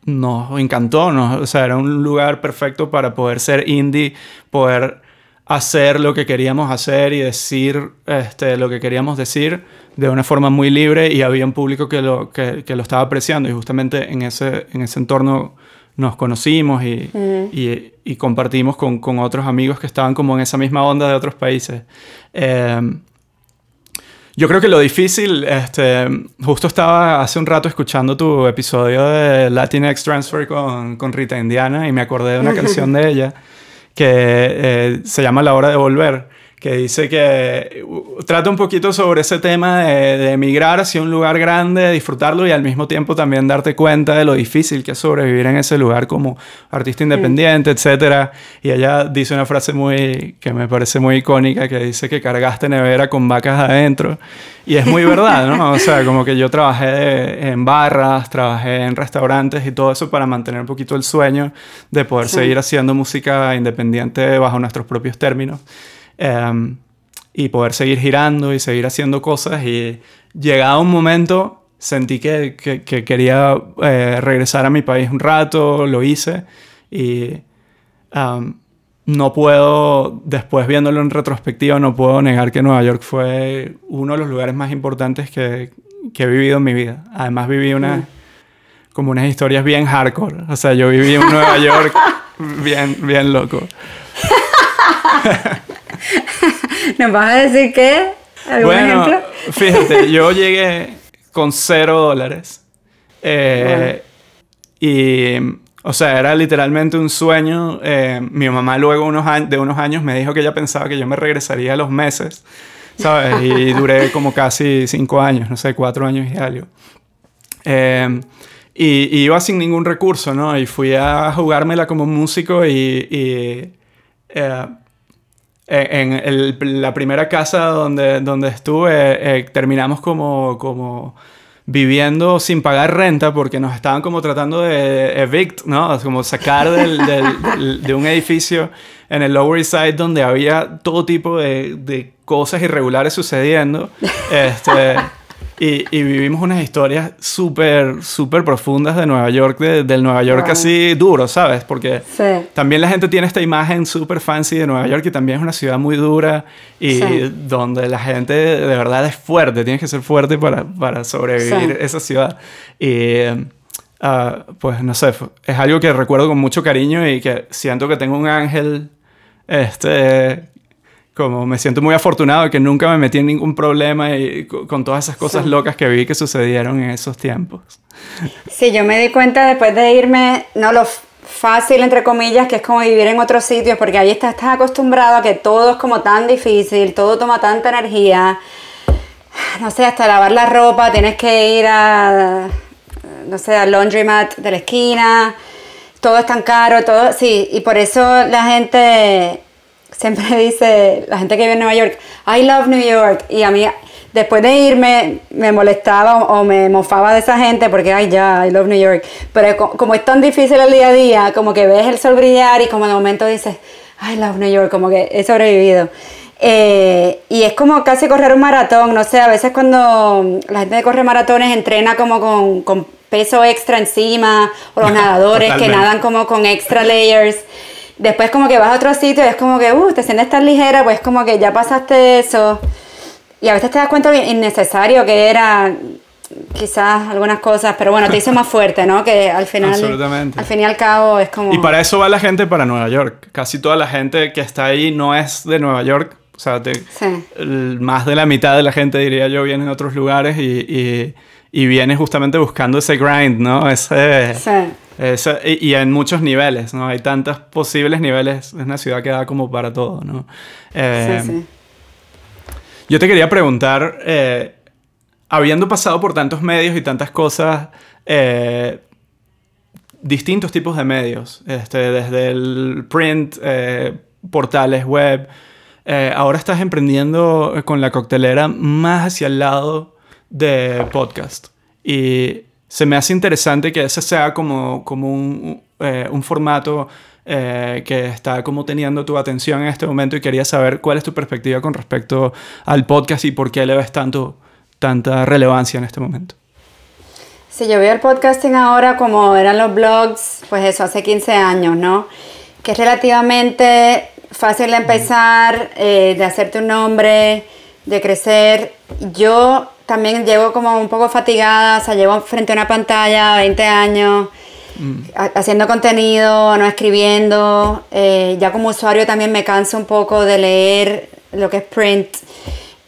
nos encantó, nos- o sea, era un lugar perfecto para poder ser indie, poder hacer lo que queríamos hacer y decir este, lo que queríamos decir de una forma muy libre y había un público que lo, que, que lo estaba apreciando. Y justamente en ese, en ese entorno nos conocimos y, y, y compartimos con, con otros amigos que estaban como en esa misma onda de otros países. Em, yo creo que lo difícil, este, justo estaba hace un rato escuchando tu episodio de Latinx Transfer con, con Rita Indiana y me acordé de una canción de ella que eh, se llama La Hora de Volver, que dice que trata un poquito sobre ese tema de, de emigrar hacia un lugar grande, disfrutarlo y al mismo tiempo también darte cuenta de lo difícil que es sobrevivir en ese lugar como artista independiente, etcétera. Y ella dice una frase muy que me parece muy icónica que dice que cargaste nevera con vacas adentro y es muy verdad, ¿no? O sea, como que yo trabajé de- en barras, trabajé en restaurantes y todo eso para mantener un poquito el sueño de poder Sí. seguir haciendo música independiente bajo nuestros propios términos. Em, y poder seguir girando y seguir haciendo cosas. Y llegado un momento, sentí que, que- que quería eh, regresar a mi país un rato, lo hice. Y am, no puedo, después viéndolo en retrospectiva, no puedo negar que Nueva York fue uno de los lugares más importantes que, que he vivido en mi vida. Además, viví una, como unas historias bien hardcore. O sea, yo viví en Nueva York bien, bien loco. ¿Nos vas a decir qué? ¿Algún Bueno, ejemplo? fíjate, yo llegué con cero dólares. Eh, Y, o sea, era literalmente un sueño. Eh, mi mamá luego unos de unos años me dijo que ella pensaba que yo me regresaría a los meses, ¿sabes? Y duré como casi cinco años, no sé, cuatro años y algo. Eh, y, y iba sin ningún recurso, ¿no? Y fui a jugármela como músico y... y, eh, en el- la primera casa donde, donde estuve, eh, terminamos como, como viviendo sin pagar renta porque nos estaban como tratando de evict, ¿no? Como sacar del, del- del- de un edificio en el Lower East Side donde había todo tipo de, de cosas irregulares sucediendo. Este, y, y vivimos unas historias súper, súper profundas de Nueva York, de- del Nueva York Wow. así duro, ¿sabes? Porque Sí. también la gente tiene esta imagen súper fancy de Nueva York y también es una ciudad muy dura y Sí. donde la gente de verdad es fuerte, tienes que ser fuerte para, para sobrevivir Sí. esa ciudad. Y ah, pues no sé, es algo que recuerdo con mucho cariño y que siento que tengo un ángel, este, como me siento muy afortunado de que nunca me metí en ningún problema y co- con todas esas cosas Sí. locas que vi que sucedieron en esos tiempos. Sí, yo me di cuenta después de irme, no lo fácil, entre comillas, que es como vivir en otros sitios, porque ahí estás, estás acostumbrado a que todo es como tan difícil, todo toma tanta energía. No sé, hasta lavar la ropa, tienes que ir a, no sé, al laundromat de la esquina, todo es tan caro, todo, sí, y por eso la gente siempre dice, la gente que vive en Nueva York, I love New York, y a mí después de irme me molestaba o, me mofaba de esa gente porque, ay, ya, I love New York. Pero como es tan difícil el día a día, como que ves el sol brillar y como de momento dices, I love New York, como que he sobrevivido. Eh, y es como casi correr un maratón, no sé, a veces cuando la gente corre maratones entrena como con, con peso extra encima, o los nadadores que nadan como con extra layers. Después como que vas a otro sitio y es como que, uh, te sientes tan ligera, pues como que ya pasaste eso. Y a veces te das cuenta de innecesario que era quizás algunas cosas, pero bueno, te hizo más fuerte, ¿no? Que al final, Absolutamente. al fin y al cabo es como... Y para eso va la gente para Nueva York. Casi toda la gente que está ahí no es de Nueva York. O sea, más de la mitad de la gente, diría yo, viene de otros lugares y, y, y viene justamente buscando ese grind, ¿no? Ese, sí. y, en muchos niveles, ¿no? Hay tantos posibles niveles. Es una ciudad que da como para todo, ¿no? Eh, sí, sí. Yo te quería preguntar... Eh, habiendo pasado por tantos medios y tantas cosas, eh, distintos tipos de medios, este, desde el print, portales web, ahora estás emprendiendo con la coctelera más hacia el lado de podcast. Y se me hace interesante que ese sea como, como un, un formato que está como teniendo tu atención en este momento y quería saber cuál es tu perspectiva con respecto al podcast y por qué le ves tanto tanta relevancia en este momento? Si yo veo el podcasting ahora como eran los blogs, pues eso, hace 15 años, ¿no? Que es relativamente fácil de empezar, eh, de hacerte un nombre, de crecer. Yo también llego como un poco fatigada, o sea, llevo frente a una pantalla 20 años, mm. haciendo contenido, no escribiendo. Eh, ya como usuario también me canso un poco de leer lo que es print.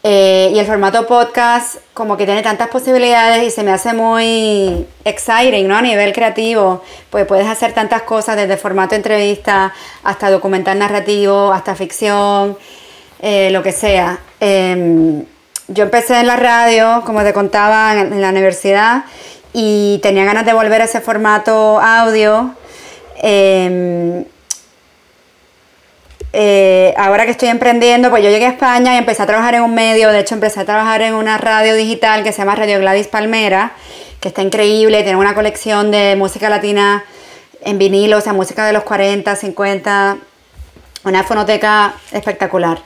Eh, y el formato podcast como que tiene tantas posibilidades y se me hace muy exciting, ¿no? A nivel creativo, pues puedes hacer tantas cosas desde formato entrevista hasta documental narrativo, hasta ficción, eh, lo que sea. Em, yo empecé en la radio, como te contaba, en, la universidad y tenía ganas de volver a ese formato audio. Em, eh, ahora que estoy emprendiendo, pues yo llegué a España y empecé a trabajar en un medio, de hecho empecé a trabajar en una radio digital que se llama Radio Gladys Palmera, que está increíble, tiene una colección de música latina en vinilo, o sea, música de los 40, 50, una fonoteca espectacular.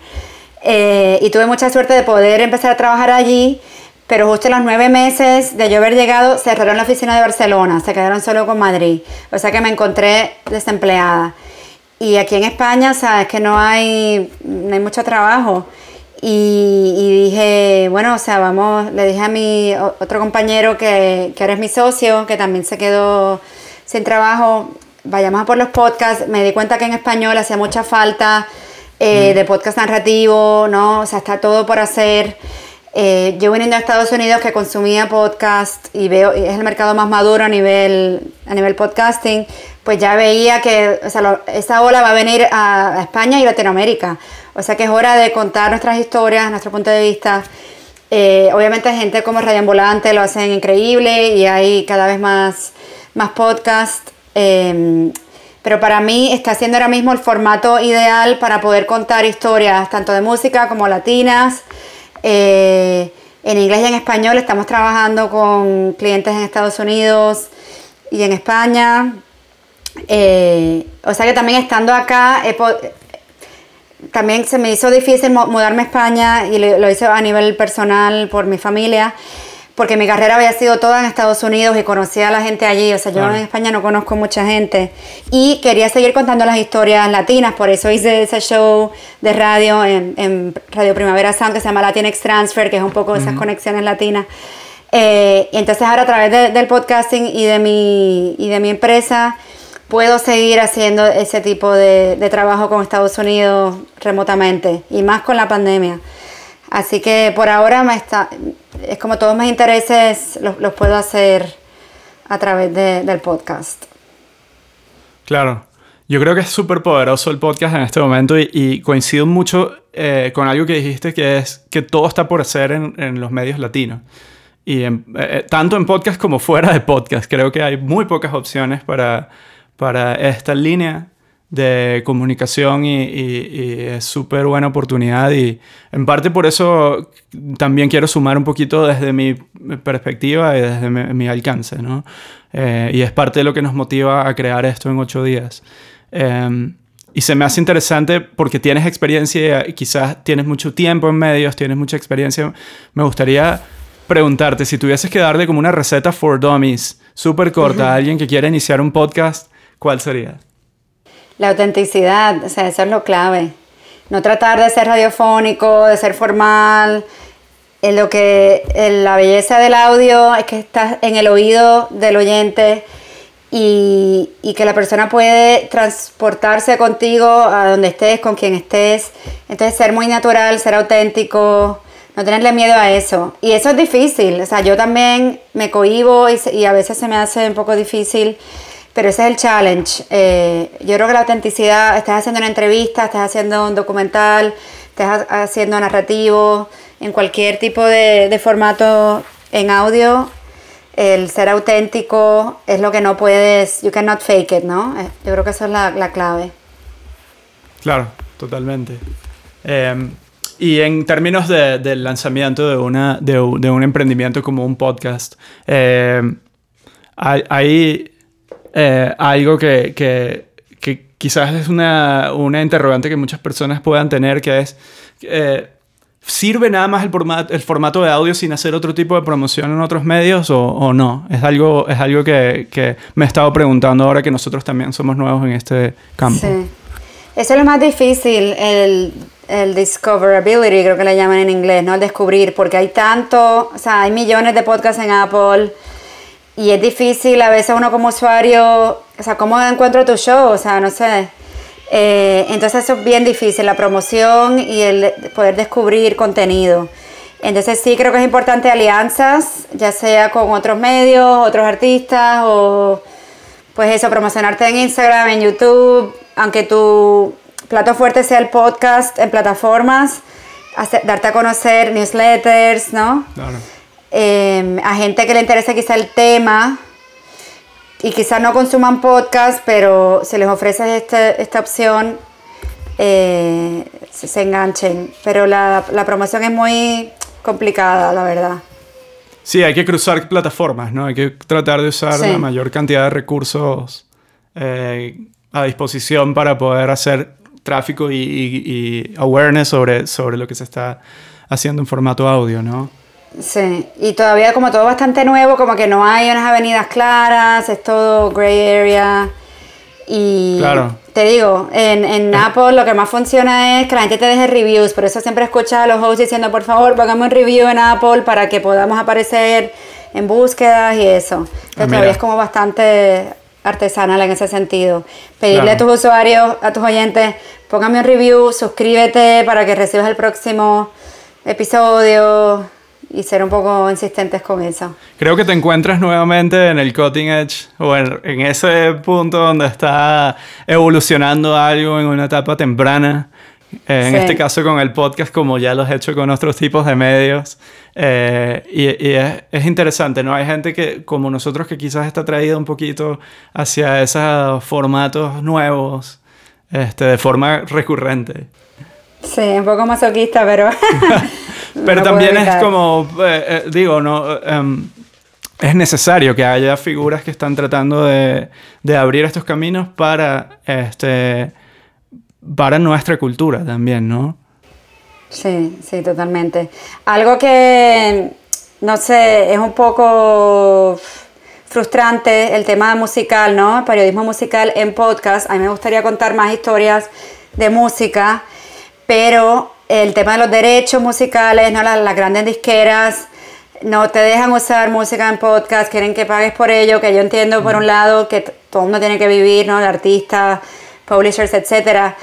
Eh, y tuve mucha suerte de poder empezar a trabajar allí, pero justo en los nueve meses de yo haber llegado, cerraron la oficina de Barcelona, se quedaron solo con Madrid, o sea que me encontré desempleada. Y aquí en España, sabes que no hay, no hay mucho trabajo. Y, dije, bueno, o sea, vamos, le dije a mi otro compañero que, que ahora es mi socio, que también se quedó sin trabajo, vayamos a por los podcasts. Me di cuenta que en español hacía mucha falta eh, mm. de podcast narrativo, ¿no? O sea, está todo por hacer. Eh, yo viniendo a Estados Unidos que consumía podcast y veo, es el mercado más maduro a nivel, a nivel podcasting, pues ya veía que o sea, esa ola va a venir a, España y Latinoamérica. O sea que es hora de contar nuestras historias, nuestro punto de vista. Eh, obviamente gente como Radio Ambulante lo hacen increíble y hay cada vez más, más podcasts. Eh, pero para mí está siendo ahora mismo el formato ideal para poder contar historias tanto de música como latinas. Eh, en inglés y en español estamos trabajando con clientes en Estados Unidos y en España. Eh, o sea que también estando acá, también se me hizo difícil mudarme a España y lo hice a nivel personal por mi familia porque mi carrera había sido toda en Estados Unidos y conocía a la gente allí, o sea, yo en España no conozco mucha gente y quería seguir contando las historias latinas, por eso hice ese show de radio en, Radio Primavera Sound que se llama Latinx Transfer, que es un poco esas conexiones latinas. Eh, y entonces ahora a través del podcasting y de, mi, y de mi empresa puedo seguir haciendo ese tipo de, de trabajo con Estados Unidos remotamente y más con la pandemia. Así que por ahora está, es como todos mis intereses los, puedo hacer a través del podcast. Claro, yo creo que es súper poderoso el podcast en este momento y, coincido mucho eh, con algo que dijiste que es que todo está por hacer en, los medios latinos. Y eh, eh, tanto en podcast como fuera de podcast. Creo que hay muy pocas opciones para, para esta línea de comunicación y, y- y es súper buena oportunidad y en parte por eso también quiero sumar un poquito desde mi perspectiva y desde mi, mi alcance, ¿no? Eh, y es parte de lo que nos motiva a crear esto en ocho días. Eh, y se me hace interesante porque tienes experiencia y quizás tienes mucho tiempo en medios, tienes mucha experiencia. Me gustaría preguntarte si tuvieses que darle como una receta for dummies súper corta a alguien que quiere iniciar un podcast, ¿cuál sería? La autenticidad, o sea, eso es lo clave. No tratar de ser radiofónico, de ser formal. En lo que la belleza del audio es que estás en el oído del oyente y, que la persona puede transportarse contigo a donde estés, con quien estés. Entonces, ser muy natural, ser auténtico, no tenerle miedo a eso. Y eso es difícil. O sea, yo también me cohibo y a veces se me hace un poco difícil. Pero ese es el challenge. Eh, yo creo que la autenticidad, estás haciendo una entrevista, estás haciendo un documental, estás ha- haciendo narrativo, en cualquier tipo de, formato en audio, el ser auténtico es lo que no puedes, you cannot fake it, ¿no? Eh, Yo creo que esa es la, la clave. Claro, totalmente. Eh, y en términos de- del lanzamiento de, una, de, un emprendimiento como un podcast, eh, hay, eh, algo que, que- que quizás es una, una interrogante que muchas personas puedan tener, que es, eh, ¿sirve nada más el formato, el formato de audio sin hacer otro tipo de promoción en otros medios o, o no? Es algo, es algo que, que me he estado preguntando ahora que nosotros también somos nuevos en este campo. Sí. Eso es lo más difícil, el, el discoverability, creo que le llaman en inglés, ¿no? El descubrir, porque hay tanto, o sea, hay millones de podcasts en Apple y es difícil a veces uno como usuario, o sea, ¿cómo encuentro tu show? O sea, no sé. Eh, entonces eso es bien difícil, la promoción y el poder descubrir contenido. Entonces sí creo que es importante alianzas, ya sea con otros medios, otros artistas o pues eso, promocionarte en Instagram, en YouTube, aunque tu plato fuerte sea el podcast en plataformas, darte a conocer newsletters, ¿no? Claro. Eh, a gente que le interese quizá el tema y quizá no consuman podcast, pero si les ofreces este- esta opción, eh, se, se enganchen. Pero la, la promoción es muy complicada, la verdad. Sí, hay que cruzar plataformas, ¿no? Hay que tratar de usar Sí. la mayor cantidad de recursos eh, a disposición para poder hacer tráfico y, y- y awareness sobre, sobre lo que se está haciendo en formato audio, ¿no? Sí, y todavía como todo bastante nuevo, como que no hay unas avenidas claras, es todo gray area. Y Claro. te digo, en, en Apple lo que más funciona es que la gente te deje reviews, por eso siempre escuchas a los hosts diciendo, por favor, póngame un review en Apple para que podamos aparecer en búsquedas y eso. Entonces Ah, mira. todavía es como bastante artesanal en ese sentido. Pedirle Claro. a tus usuarios, a tus oyentes, póngame un review, suscríbete para que recibas el próximo episodio y ser un poco insistentes con eso. Creo que te encuentras nuevamente en el cutting edge o en, en ese punto donde está evolucionando algo en una etapa temprana. Eh, en Sí. este caso con el podcast, como ya lo has hecho con otros tipos de medios. Eh, y y es, es interesante, ¿no? Hay gente que, como nosotros, que quizás está traída un poquito hacia esos formatos nuevos este, de forma recurrente. Sí, un poco masoquista, pero... Pero también es como, eh, eh, digo, no, em, es necesario que haya figuras que están tratando de, de abrir estos caminos para, este, para nuestra cultura también, ¿no? Sí, sí, totalmente. Algo que, no sé, es un poco frustrante el tema musical, ¿no? Periodismo musical en podcast. A mí me gustaría contar más historias de música, pero el tema de los derechos musicales, ¿no? Las, las grandes disqueras no te dejan usar música en podcast, quieren que pagues por ello, que yo entiendo por un lado que todo el mundo tiene que vivir, ¿no? El artista, publishers, etcétera.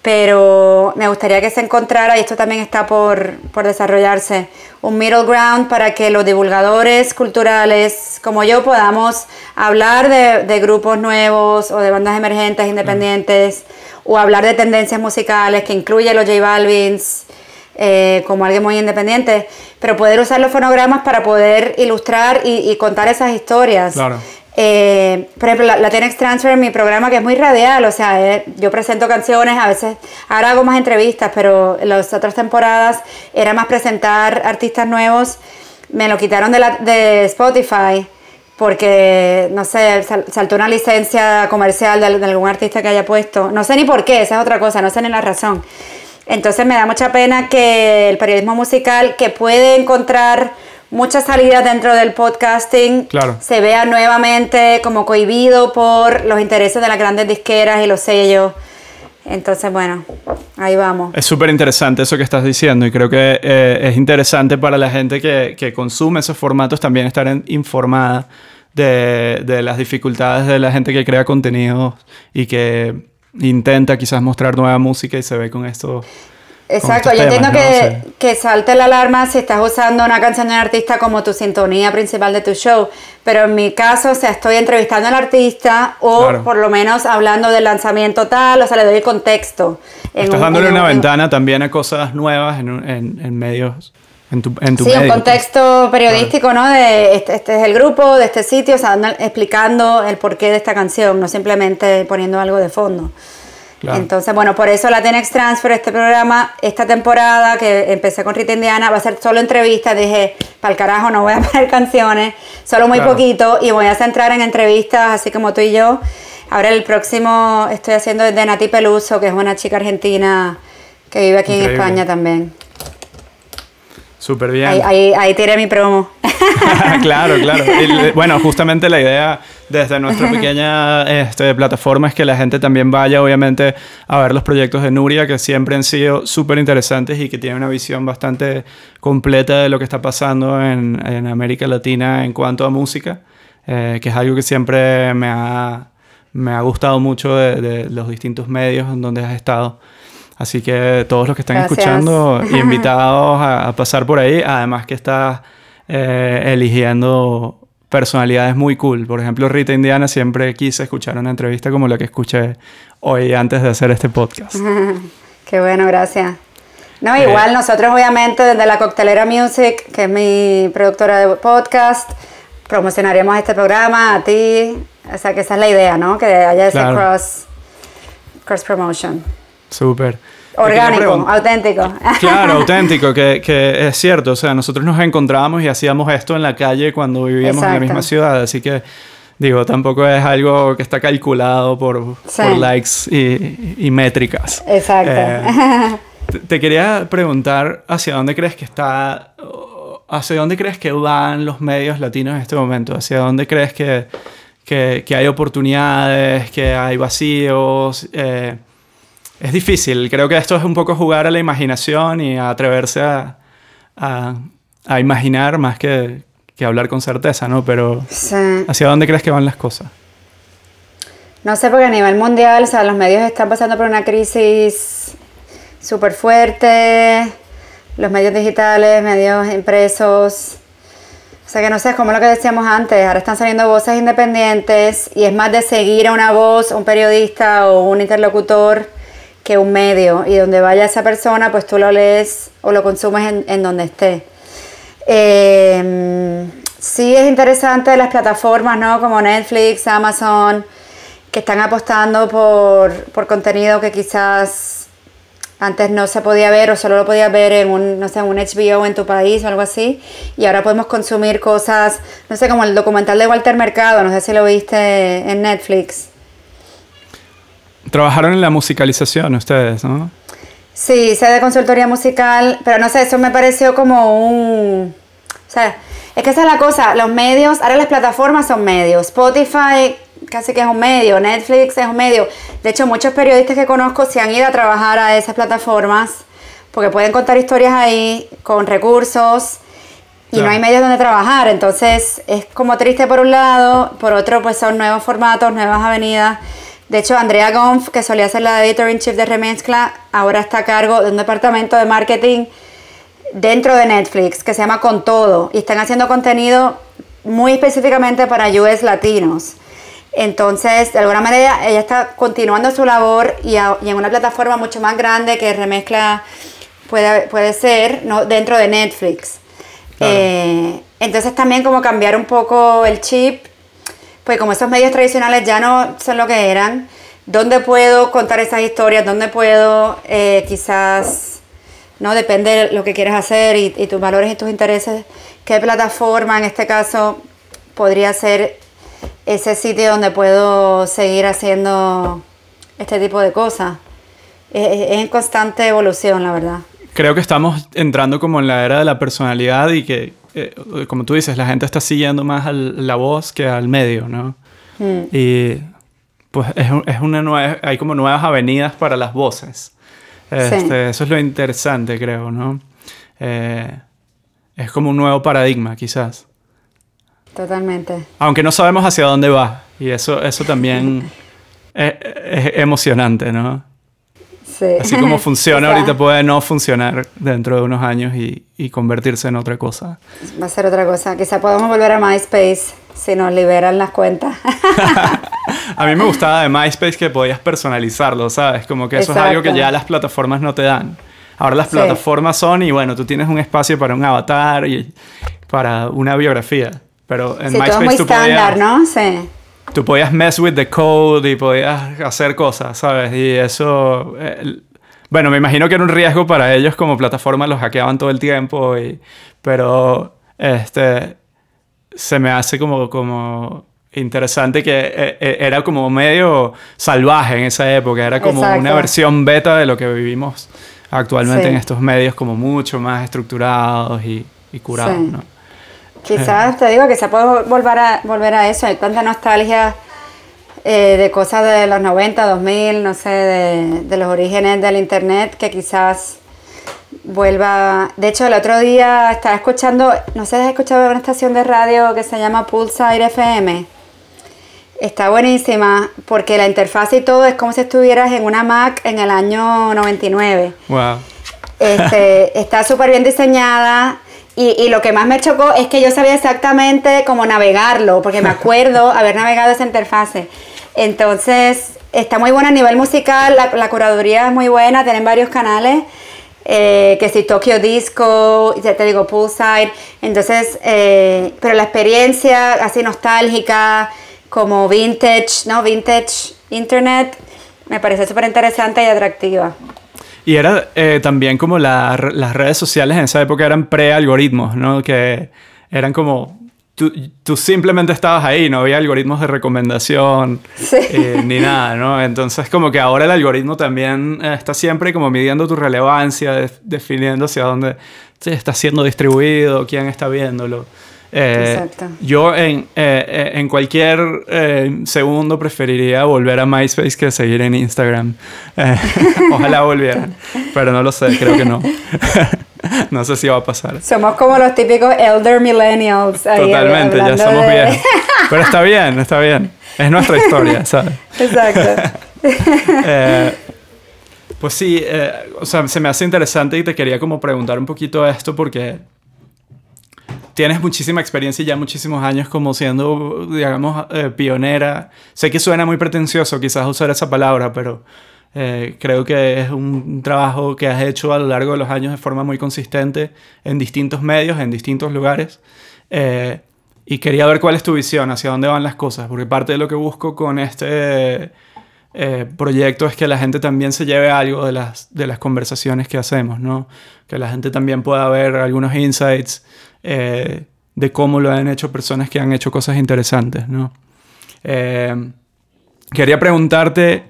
Pero me gustaría que se encontrara, y esto también está por, por desarrollarse, un middle ground para que los divulgadores culturales como yo podamos hablar de, de grupos nuevos o de bandas emergentes, independientes, o hablar de tendencias musicales que incluye los J Balvins, eh, como alguien muy independiente, pero poder usar los fonogramas para poder ilustrar y, y contar esas historias. Claro. Eh, por ejemplo, la- Latinx Transfer, mi programa que es muy radial, o sea, eh, yo presento canciones, a veces, ahora hago más entrevistas, pero en las otras temporadas era más presentar artistas nuevos. Me lo quitaron de, la- de Spotify porque, no sé, sal- saltó una licencia comercial de, de algún artista que haya puesto. No sé ni por qué, esa es otra cosa, no sé ni la razón. Entonces me da mucha pena que el periodismo musical, que puede encontrar muchas salidas dentro del podcasting, Claro. se vea nuevamente como cohibido por los intereses de las grandes disqueras y los sellos. Entonces, bueno, ahí vamos. Es súper interesante eso que estás diciendo y creo que eh, es interesante para la gente que, que consume esos formatos también estar en- informada de, de las dificultades de la gente que crea contenido y que intenta quizás mostrar nueva música y se ve con esto. Exacto, yo entiendo que. Sí. que salte la alarma si estás usando una canción de un artista como tu sintonía principal de tu show, pero en mi caso, o sea, estoy entrevistando al artista o Claro. por lo menos hablando del lanzamiento tal, o sea, le doy el contexto. Estás un- dándole una un- en- ventana también a cosas nuevas en, en- en medios, en tu, en tu Sí, medio. un pues. contexto periodístico, ¿no? De este, este es el grupo, de este sitio, o sea, explicando el porqué de esta canción, no simplemente poniendo algo de fondo. Claro. Entonces, bueno, por eso Latinx Transfer, este programa, esta temporada que empecé con Rita Indiana, va a ser solo entrevistas. Dije, para el carajo, no voy a poner canciones, solo muy Claro. poquito, y voy a centrar en entrevistas, así como tú y yo. Ahora el próximo estoy haciendo es de Nati Peluso, que es una chica argentina que vive aquí Increíble. en España también. Súper bien. Ahí, ahí, ahí tiré mi promo. claro, claro. Y, le- bueno, justamente la idea desde nuestra pequeña este, plataforma es que la gente también vaya, obviamente, a ver los proyectos de Nuria, que siempre han sido súper interesantes y que tienen una visión bastante completa de lo que está pasando en, en América Latina en cuanto a música, eh, que es algo que siempre me ha, me ha gustado mucho de, de los distintos medios en donde has estado. Así que todos los que están Gracias. escuchando, invitados a, a pasar por ahí. Además que estás eh, eligiendo personalidades muy cool. Por ejemplo, Rita Indiana siempre quise escuchar una entrevista como la que escuché hoy antes de hacer este podcast. Qué bueno, gracias. No, Eh, igual nosotros obviamente desde la Coctelera Music, que es mi productora de podcast, promocionaremos este programa a ti. O sea que esa es la idea, ¿no? Que haya ese Claro. cross, cross promotion. Súper. Orgánico, auténtico. Claro, auténtico, que, que es cierto. O sea, nosotros nos encontrábamos y hacíamos esto en la calle cuando vivíamos en la misma ciudad. Así que, digo, tampoco es algo que está calculado por, Sí. por likes y, y métricas. Exacto. Eh, te, te quería preguntar hacia dónde crees que está, hacia dónde crees que van los medios latinos en este momento, hacia dónde crees que, que, que hay oportunidades, que hay vacíos. Eh, es difícil, creo que esto es un poco jugar a la imaginación y a atreverse a, a, a imaginar más que, que hablar con certeza, ¿no? Pero Sí. ¿hacia dónde crees que van las cosas? No sé, porque a nivel mundial, o sea, los medios están pasando por una crisis súper fuerte, los medios digitales, medios impresos. O sea, que no sé, es como lo que decíamos antes, ahora están saliendo voces independientes y es más de seguir a una voz, un periodista o un interlocutor que un medio. Y donde vaya esa persona, pues tú lo lees o lo consumes en, en donde esté. Eh, sí es interesante las plataformas, ¿no? Como Netflix, Amazon, que están apostando por, por contenido que quizás antes no se podía ver o solo lo podías ver en un, no sé, un HBO en tu país o algo así. Y ahora podemos consumir cosas, no sé, como el documental de Walter Mercado, no sé si lo viste en Netflix. Trabajaron en la musicalización ustedes, ¿no? Sí, sé de consultoría musical, pero no sé, eso me pareció como un... O sea, es que esa es la cosa, los medios, ahora las plataformas son medios, Spotify casi que es un medio, Netflix es un medio. De hecho, muchos periodistas que conozco se han ido a trabajar a esas plataformas porque pueden contar historias ahí con recursos y Claro. no hay medios donde trabajar. Entonces es como triste por un lado, por otro pues son nuevos formatos, nuevas avenidas. De hecho, Andrea Gonf, que solía ser la editor in chief de Remezcla, ahora está a cargo de un departamento de marketing dentro de Netflix que se llama Con Todo y están haciendo contenido muy específicamente para US latinos. Entonces, de alguna manera, ella está continuando su labor y, a- y en una plataforma mucho más grande que remezcla puede, puede ser ¿no? dentro de Netflix. Claro. Eh, entonces también como cambiar un poco el chip, pues como esos medios tradicionales ya no son lo que eran, ¿dónde puedo contar esas historias? ¿Dónde puedo eh, quizás, no depende de lo que quieras hacer y, y tus valores y tus intereses, qué plataforma en este caso podría ser ese sitio donde puedo seguir haciendo este tipo de cosas? Es, en constante evolución, la verdad. Creo que estamos entrando como en la era de la personalidad y que, eh, como tú dices, la gente está siguiendo más a la voz que al medio, ¿no? Mm. Y pues es, es una nueva, hay como nuevas avenidas para las voces. Este, Eso es lo interesante, creo, ¿no? Eh, es como un nuevo paradigma, quizás. Totalmente. Aunque no sabemos hacia dónde va. Y eso, eso también es, es emocionante, ¿no? Sí. Así como funciona Quizá ahorita puede no funcionar dentro de unos años y, y convertirse en otra cosa. Va a ser otra cosa. Quizá podamos volver a MySpace si nos liberan las cuentas. A mí me gustaba de MySpace que podías personalizarlo, ¿sabes? Como que eso es algo que Exacto. ya las plataformas no te dan. Ahora las Sí. plataformas son y bueno, tú tienes un espacio para un avatar y para una biografía. Pero en sí, todo es MySpace muy tú, estándar, podías, ¿no? Sí. Tú podías mess with the code y podías hacer cosas, ¿sabes? Y eso... eh, bueno, me imagino que era un riesgo para ellos como plataforma, los hackeaban todo el tiempo, y, pero este, se me hace como, como interesante que eh, eh, era como medio salvaje en esa época, era como Exacto. una versión beta de lo que vivimos actualmente Sí. en estos medios como mucho más estructurados y, y curados, Sí. ¿no? Quizás, te digo, quizás puedo volver a, volver a eso. Hay tanta nostalgia eh, de cosas de los 90, 2000, no sé, de, de los orígenes del Internet, que quizás vuelva... De hecho, el otro día estaba escuchando, no sé si has escuchado una estación de radio que se llama Pulsar FM. Está buenísima porque la interfaz y todo es como si estuvieras en una Mac en el año 99. Wow. Este, está súper bien diseñada. Y, y lo que más me chocó es que yo sabía exactamente cómo navegarlo, porque me acuerdo haber navegado esa interfase. Entonces, está muy buena a nivel musical, la, la curaduría es muy buena, tienen varios canales, eh, que si Tokyo Disco, ya te digo, Poolside. Entonces, eh, pero la experiencia así nostálgica, como vintage, ¿no? Vintage Internet, me parece súper interesante y atractiva. Y era eh, también como la- las redes sociales en esa época eran pre-algoritmos, ¿no? Que eran como... Tú, tú simplemente estabas ahí, no había algoritmos de recomendación Sí. eh, ni nada, ¿no? Entonces como que ahora el algoritmo también eh, está siempre como midiendo tu relevancia, de- definiendo hacia dónde está siendo distribuido, quién está viéndolo. Eh. Yo en, eh, eh, en cualquier eh, segundo preferiría volver a MySpace que seguir en Instagram. Eh, ojalá volvieran, pero no lo sé, creo que no. no sé si va a pasar. Somos como los típicos elder millennials. ahí Totalmente, ya somos de- viejos. Pero está bien, está bien. Es nuestra historia, ¿sabes? Exacto. Eh, pues sí, o sea, se me hace interesante y te quería como preguntar un poquito esto porque tienes muchísima experiencia y ya muchísimos años como siendo, digamos, eh, pionera. Sé que suena muy pretencioso quizás usar esa palabra, pero eh, creo que es un trabajo que has hecho a lo largo de los años de forma muy consistente en distintos medios, en distintos lugares. Eh, y quería ver cuál es tu visión, hacia dónde van las cosas, porque parte de lo que busco con este eh, proyecto es que la gente también se lleve algo de las, de las conversaciones que hacemos, ¿no? Que la gente también pueda ver algunos insights eh, de cómo lo han hecho personas que han hecho cosas interesantes, ¿no? Eh, quería preguntarte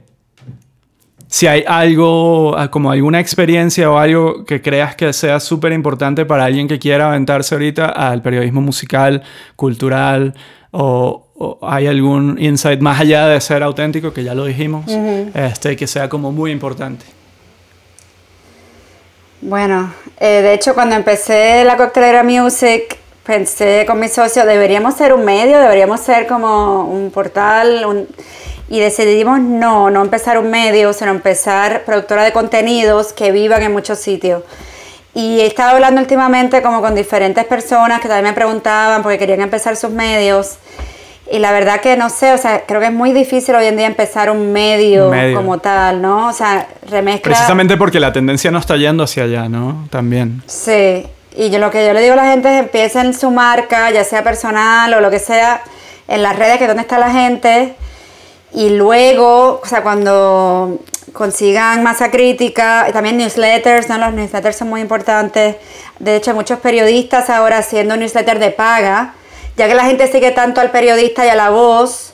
si hay algo, ah, como alguna experiencia o algo que creas que sea súper importante para alguien que quiera aventarse ahorita al periodismo musical, cultural, o, o hay algún insight más allá de ser auténtico, que ya lo dijimos, este, que sea como muy importante. Bueno, eh, de hecho cuando empecé la Coctelera Music, pensé con mi socio, deberíamos ser un medio, deberíamos ser como un portal, un- y decidimos no, no empezar un medio, sino empezar productora de contenidos que vivan en muchos sitios. Y he estado hablando últimamente como con diferentes personas que también me preguntaban porque querían empezar sus medios. Y la verdad que no sé, o sea, creo que es muy difícil hoy en día empezar un medio, como tal, ¿no? O sea, remezcla... Precisamente porque la tendencia no está yendo hacia allá, ¿no? También. Sí, y yo lo que yo le digo a la gente es empiecen su marca, ya sea personal o lo que sea, en las redes, que es donde está la gente, y luego, o sea, cuando consigan masa crítica, también newsletters, ¿no? Los newsletters son muy importantes. De hecho, hay muchos periodistas ahora haciendo newsletters de paga, ya que la gente sigue tanto al periodista y a la voz,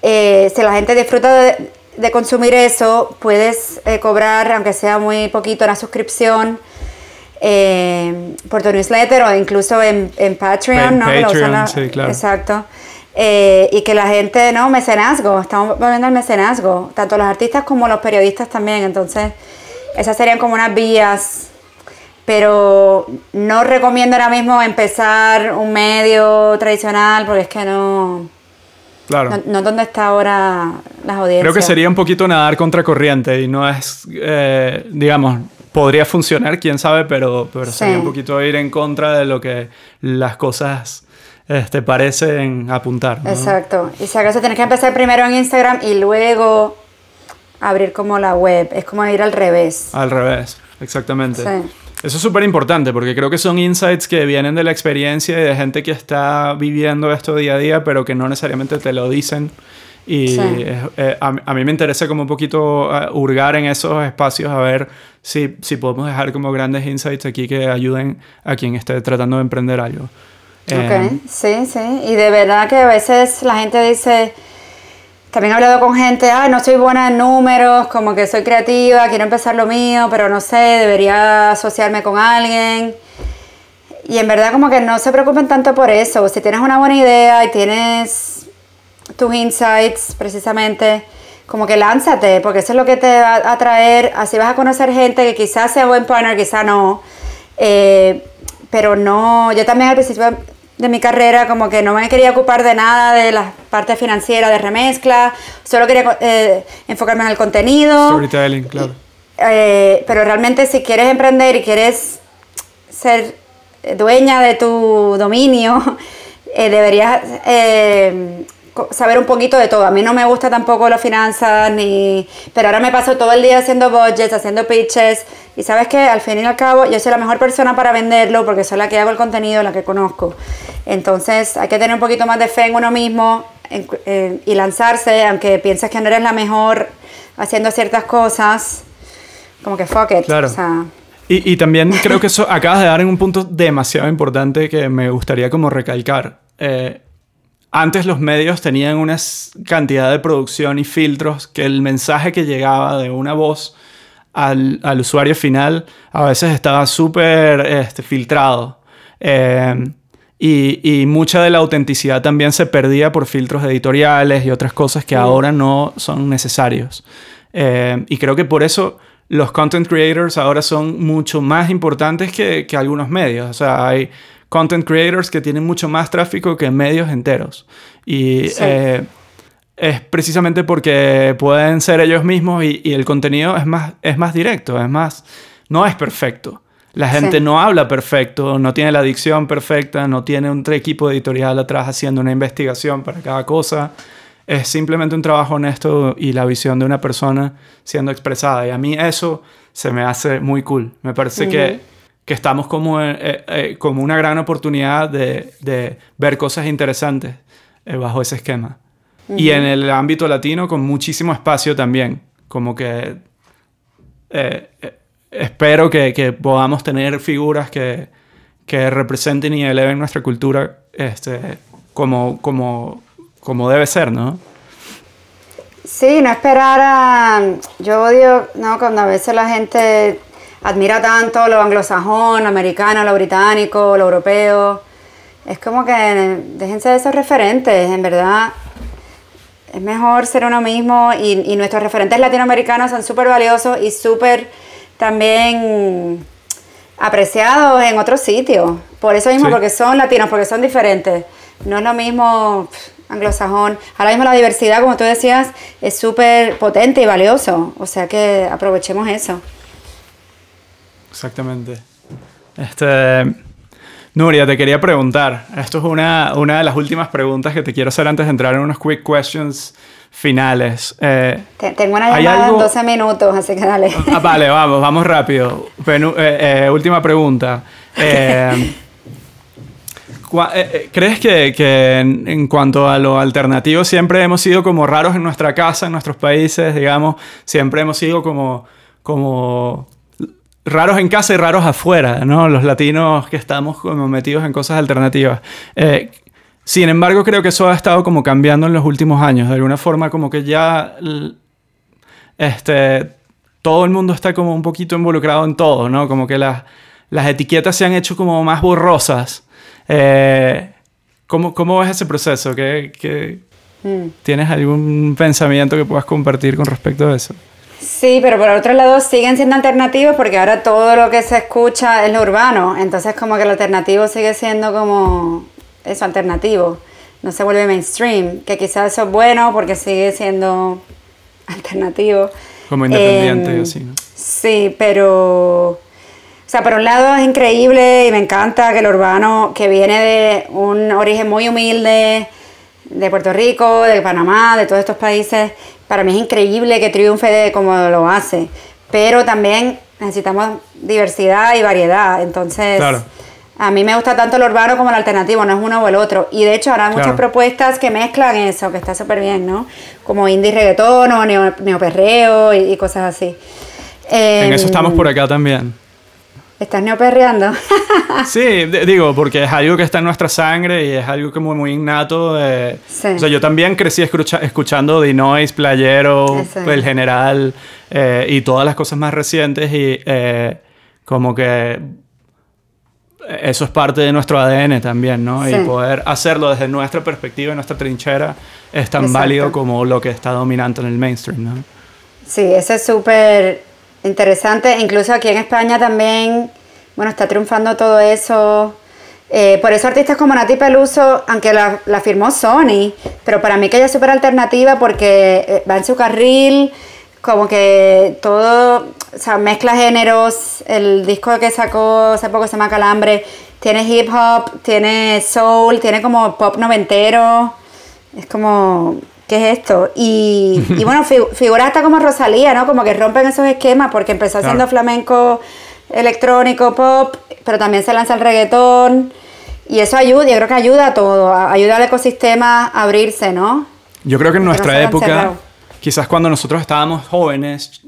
eh, si la gente disfruta de, consumir eso, puedes eh, cobrar, aunque sea muy poquito, una suscripción eh, por tu newsletter o incluso en, Patreon, ¿no? Patreon, sí, claro. Exacto. y que la gente, ¿no? Mecenazgo, estamos volviendo al mecenazgo, tanto los artistas como los periodistas también. Entonces, esas serían como unas vías pero no recomiendo ahora mismo empezar un medio tradicional porque es que no... Claro. No, es donde está ahora las audiencias. Creo que sería un poquito nadar contra corriente y no es, eh, digamos, podría funcionar, quién sabe, pero, pero sería un poquito ir en contra de lo que las cosas este, parecen apuntar. Exacto. Y si acaso tienes que empezar primero en Instagram y luego abrir como la web. Es como ir al revés. Al revés, exactamente. Sí. Eso es súper importante porque creo que son insights que vienen de la experiencia y de gente que está viviendo esto día a día, pero que no necesariamente te lo dicen. Y eh, a, mí me interesa como un poquito uh, hurgar en esos espacios a ver si, si podemos dejar como grandes insights aquí que ayuden a quien esté tratando de emprender algo. Ok, eh, sí, sí. Y de verdad que a veces la gente dice también he hablado con gente, ah, no soy buena en números, como que soy creativa, quiero empezar lo mío, pero no sé, debería asociarme con alguien. Y en verdad como que no se preocupen tanto por eso. Si tienes una buena idea y tienes tus insights precisamente, como que lánzate, porque eso es lo que te va a atraer. Así vas a conocer gente que quizás sea buen partner, quizás no. Eh, pero no, yo también al principio de mi carrera, como que no me quería ocupar de nada de la parte financiera de remezcla, solo quería eh, enfocarme en el contenido. Storytelling, claro. Eh, pero realmente si quieres emprender y quieres ser dueña de tu dominio, eh, deberías saber un poquito de todo. A mí no me gusta tampoco las finanzas, ni... pero ahora me paso todo el día haciendo budgets, haciendo pitches, y sabes que al fin y al cabo yo soy la mejor persona para venderlo porque soy la que hago el contenido, la que conozco. Entonces hay que tener un poquito más de fe en uno mismo y lanzarse, aunque pienses que no eres la mejor haciendo ciertas cosas, como que fuck it. Claro. y, y, también creo que eso acabas de dar en un punto demasiado importante que me gustaría como recalcar. Eh, antes los medios tenían una cantidad de producción y filtros que el mensaje que llegaba de una voz al, al usuario final a veces estaba súper este, filtrado. Eh, y, y, mucha de la autenticidad también se perdía por filtros editoriales y otras cosas que ahora no son necesarios. Eh, y creo que por eso los content creators ahora son mucho más importantes que, que algunos medios. O sea, hay content creators que tienen mucho más tráfico que medios enteros. Y eh, es precisamente porque pueden ser ellos mismos y, el contenido es más, es más directo, es más, no es perfecto. La gente no habla perfecto, no tiene la dicción perfecta, no tiene un equipo editorial atrás haciendo una investigación para cada cosa. Es simplemente un trabajo honesto y la visión de una persona siendo expresada. Y a mí eso se me hace muy cool. Me parece que que estamos como, eh, eh, eh, como una gran oportunidad de, de ver cosas interesantes bajo ese esquema. Y en el ámbito latino con muchísimo espacio también, como que espero que, que, podamos tener figuras que, que, representen y eleven nuestra cultura este, como, como, como debe ser, ¿no? Sí, no esperar a... Yo odio, ¿no? Cuando a veces la gente admira tanto lo anglosajón, lo americano, lo británico, lo europeo. Es como que déjense de esos referentes, en verdad. Es mejor ser uno mismo y, nuestros referentes latinoamericanos son súper valiosos y súper también apreciados en otros sitios. Por eso mismo, porque son latinos, porque son diferentes. No es lo mismo anglosajón. Ahora mismo la diversidad, como tú decías, es súper potente y valioso. O sea que aprovechemos eso. Exactamente. Este, Nuria, te quería preguntar. Esto es una, una de las últimas preguntas que te quiero hacer antes de entrar en unos quick questions finales. Eh, tengo una llamada en 12 minutos, así que dale. Ah, vale, vamos, vamos rápido. Eh, eh, última pregunta. Eh, ¿Crees que, que en, en cuanto a lo alternativo siempre hemos sido como raros en nuestra casa, en nuestros países, digamos? Siempre hemos sido como, como raros en casa y raros afuera, ¿no? Los latinos que estamos como metidos en cosas alternativas. Eh, sin embargo, creo que eso ha estado como cambiando en los últimos años. De alguna forma, como que ya este, todo el mundo está como un poquito involucrado en todo, ¿no? Como que las, las etiquetas se han hecho como más borrosas. Eh, ¿cómo, ¿Cómo ves ese proceso? ¿Qué, qué- Mm. ¿Tienes algún pensamiento que puedas compartir con respecto a eso? Sí, pero por otro lado siguen siendo alternativos porque ahora todo lo que se escucha es lo urbano. Entonces como que lo alternativo sigue siendo como eso, alternativo. No se vuelve mainstream, que quizás eso es bueno porque sigue siendo alternativo. Como independiente y Em, así, ¿no? Sí, pero... O sea, por un lado es increíble y me encanta que el urbano, que viene de un origen muy humilde, de Puerto Rico, de Panamá, de todos estos países, para mí es increíble que triunfe de como lo hace. Pero también necesitamos diversidad y variedad. Entonces, Claro. a mí me gusta tanto el urbano como el alternativo, no es uno o el otro. Y de hecho ahora hay muchas propuestas que mezclan eso, que está súper bien, ¿no? Como indie reggaetón o neo, neoperreo y, y cosas así. En eso Em, estamos por acá también. ¿Estás neoperreando? Sí, digo, porque es algo que está en nuestra sangre y es algo como muy innato. de- Sí. O sea, yo también crecí escucha- escuchando The Noise, Playero. El General eh, y todas las cosas más recientes y eh, como que eso es parte de nuestro ADN también, ¿no? Sí. Y poder hacerlo desde nuestra perspectiva, nuestra trinchera, es tan Exacto. válido como lo que está dominante en el mainstream, ¿no? Sí, eso es súper interesante. Incluso aquí en España también, bueno, está triunfando todo eso. Eh, por eso artistas como Nati Peluso, aunque la, la firmó Sony, pero para mí que ella es súper alternativa porque eh, va en su carril, como que todo, o sea, mezcla géneros. El disco que sacó hace poco se llama Calambre, tiene hip hop, tiene soul, tiene como pop noventero. Es como, ¿qué es esto? Y, y bueno, fi- figuras hasta como Rosalía, ¿no? Como que rompen esos esquemas porque empezó Claro. haciendo flamenco, electrónico, pop, pero también se lanza el reggaetón. Y eso ayuda, yo creo que ayuda a todo, ayuda al ecosistema a abrirse, ¿no? Yo creo que en Que no nuestra época, cerrado. quizás cuando nosotros estábamos jóvenes,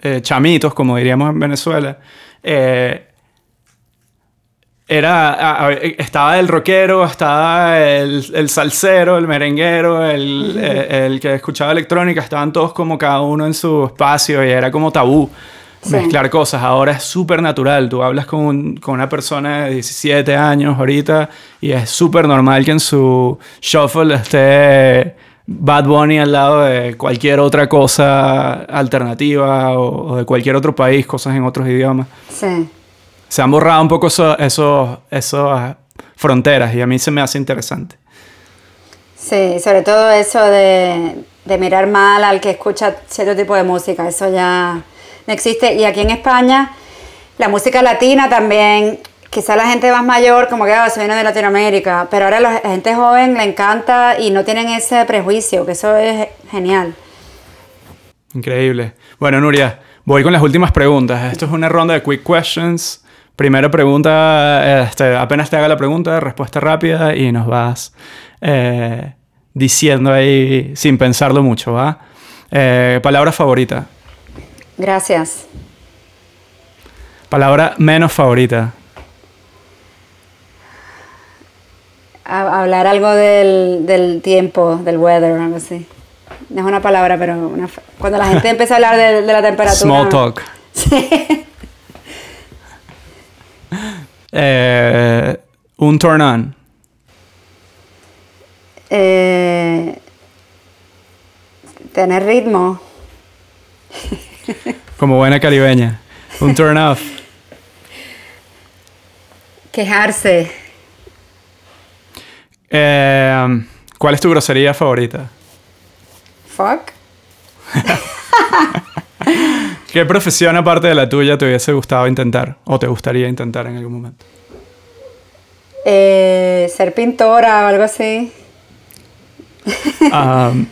eh, chamitos, como diríamos en Venezuela, eh, era, estaba el rockero, estaba el, el salsero, el merenguero, el, eh, el que escuchaba electrónica, estaban todos como cada uno en su espacio y era como tabú Sí. mezclar cosas. Ahora es súper natural. Tú hablas con, un- con una persona de 17 años ahorita y es súper normal que en su shuffle esté Bad Bunny al lado de cualquier otra cosa alternativa o, o de cualquier otro país, cosas en otros idiomas. Sí. Se han borrado un poco eso- esos esas fronteras y a mí se me hace interesante. Sí, sobre todo eso de, de mirar mal al que escucha cierto tipo de música, eso ya no existe. Y aquí en España, la música latina también, quizá la gente más mayor como que ah, se viene de Latinoamérica, pero ahora la gente joven le encanta y no tienen ese prejuicio, que eso es genial. Increíble. Bueno, Nuria, voy con las últimas preguntas. Esto es una ronda de quick questions. Primera pregunta, este, apenas te haga la pregunta, respuesta rápida y nos vas eh, diciendo ahí sin pensarlo mucho, ¿va? Eh, palabra favorita. Gracias. Palabra menos favorita. Hablar algo del, del tiempo, del weather, algo así. No es una palabra, pero una cuando la gente empieza a hablar de, de la temperatura. Small talk. Sí. Eh, un turn on. Eh, tener ritmo. Como buena caribeña. Un turn off. Quejarse. Eh, ¿Cuál es tu grosería favorita? Fuck. ¿Qué profesión aparte de la tuya te hubiese gustado intentar o te gustaría intentar en algún momento? Eh, ser pintora o algo así. Um,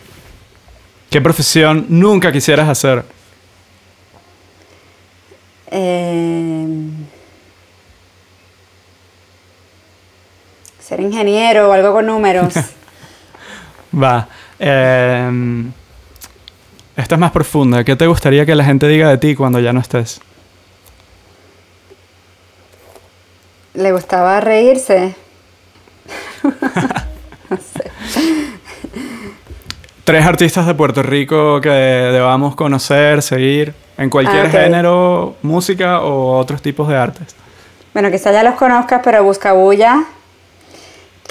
¿Qué profesión nunca quisieras hacer? Eh, ser ingeniero o algo con números. Va. Eh, esta es más profunda. ¿Qué te gustaría que la gente diga de ti cuando ya no estés? ¿Le gustaba reírse? no sé. Tres artistas de Puerto Rico que debamos conocer, seguir, en cualquier Ah, género, música o otros tipos de artes. Bueno, quizá ya los conozcas, pero Buscabulla,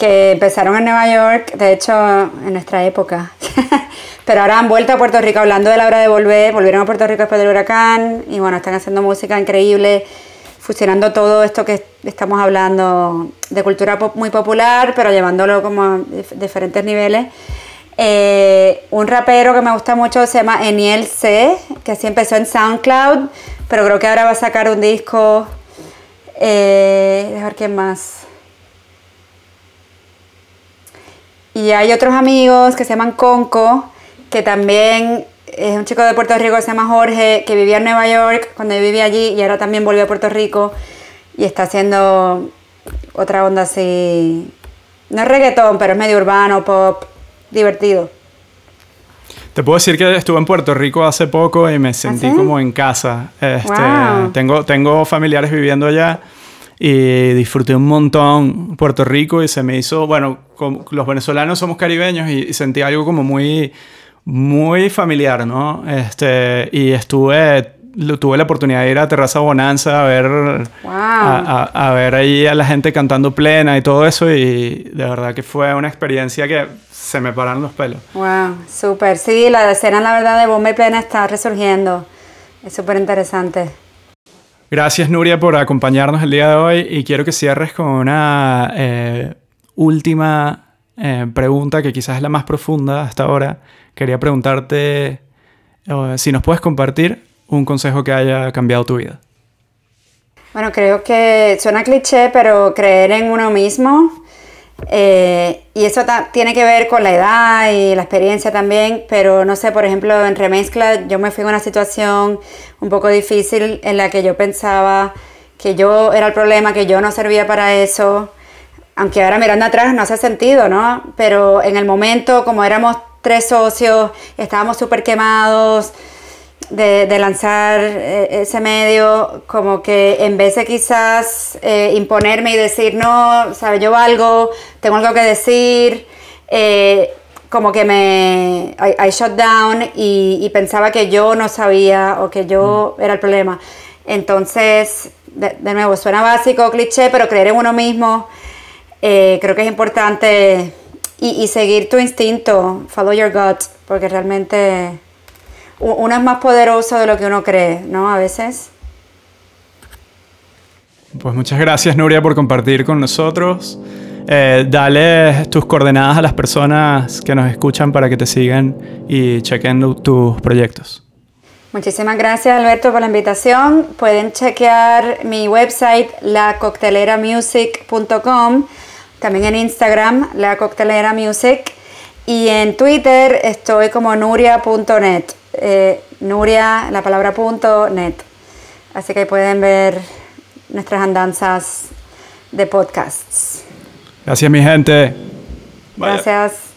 que empezaron en Nueva York, de hecho, en nuestra época. pero ahora han vuelto a Puerto Rico hablando de la hora de volver, volvieron a Puerto Rico después del huracán y bueno, están haciendo música increíble, fusionando todo esto que estamos hablando de cultura pop muy popular, pero llevándolo como a dif- diferentes niveles. Eh, un rapero que me gusta mucho se llama Eniel C, que así empezó en SoundCloud, pero creo que ahora va a sacar un disco. Eh, ver quién más. Y hay otros amigos que se llaman Conco, que también es un chico de Puerto Rico que se llama Jorge, que vivía en Nueva York cuando yo vivía allí y ahora también volvió a Puerto Rico y está haciendo otra onda así. No es reggaetón, pero es medio urbano, pop, divertido. Te puedo decir que estuve en Puerto Rico hace poco y me sentí ¿Ah, sí? como en casa. Este, Wow. tengo, tengo familiares viviendo allá y disfruté un montón Puerto Rico y se me hizo, bueno, como los venezolanos somos caribeños y, y sentí algo como muy, muy familiar, ¿no? Este, y estuve, lo- tuve la oportunidad de ir a Terraza Bonanza a ver, Wow. a, a- a ver ahí a la gente cantando plena y todo eso y de verdad que fue una experiencia que se me pararon los pelos. Wow, súper. Sí, la escena, la verdad, de Bomba y Plena está resurgiendo. Es súper interesante. Gracias Nuria por acompañarnos el día de hoy y quiero que cierres con una eh, última eh, pregunta que quizás es la más profunda hasta ahora. Quería preguntarte eh, si nos puedes compartir un consejo que haya cambiado tu vida. Bueno, creo que suena cliché, pero creer en uno mismo. Eh, y eso tiene que ver con la edad y la experiencia también, pero no sé, por ejemplo, en remezcla yo me fui en una situación un poco difícil en la que yo pensaba que yo era el problema, que yo no servía para eso, aunque ahora mirando atrás no hace sentido, ¿no? Pero en el momento, como éramos tres socios, estábamos súper quemados, de, de lanzar eh, ese medio, como que en vez de quizás eh, imponerme y decir, no, sabes, yo valgo, tengo algo que decir, eh, como que me, I, I shut down y, y pensaba que yo no sabía o que yo era el problema. Entonces, de, de nuevo, suena básico, cliché, pero creer en uno mismo, eh, creo que es importante y, y seguir tu instinto, follow your gut, porque realmente uno es más poderoso de lo que uno cree, ¿no? A veces. Pues muchas gracias Nuria por compartir con nosotros. Eh, dale tus coordenadas a las personas que nos escuchan para que te sigan y chequen tus proyectos. Muchísimas gracias Alberto por la invitación. Pueden chequear mi website lacocteleramusic.com, también en Instagram la coctelera music y en Twitter estoy como nuria.net, eh, nuria la palabra punto net. Así que ahí pueden ver nuestras andanzas de podcasts. Gracias mi gente. Vaya. Gracias.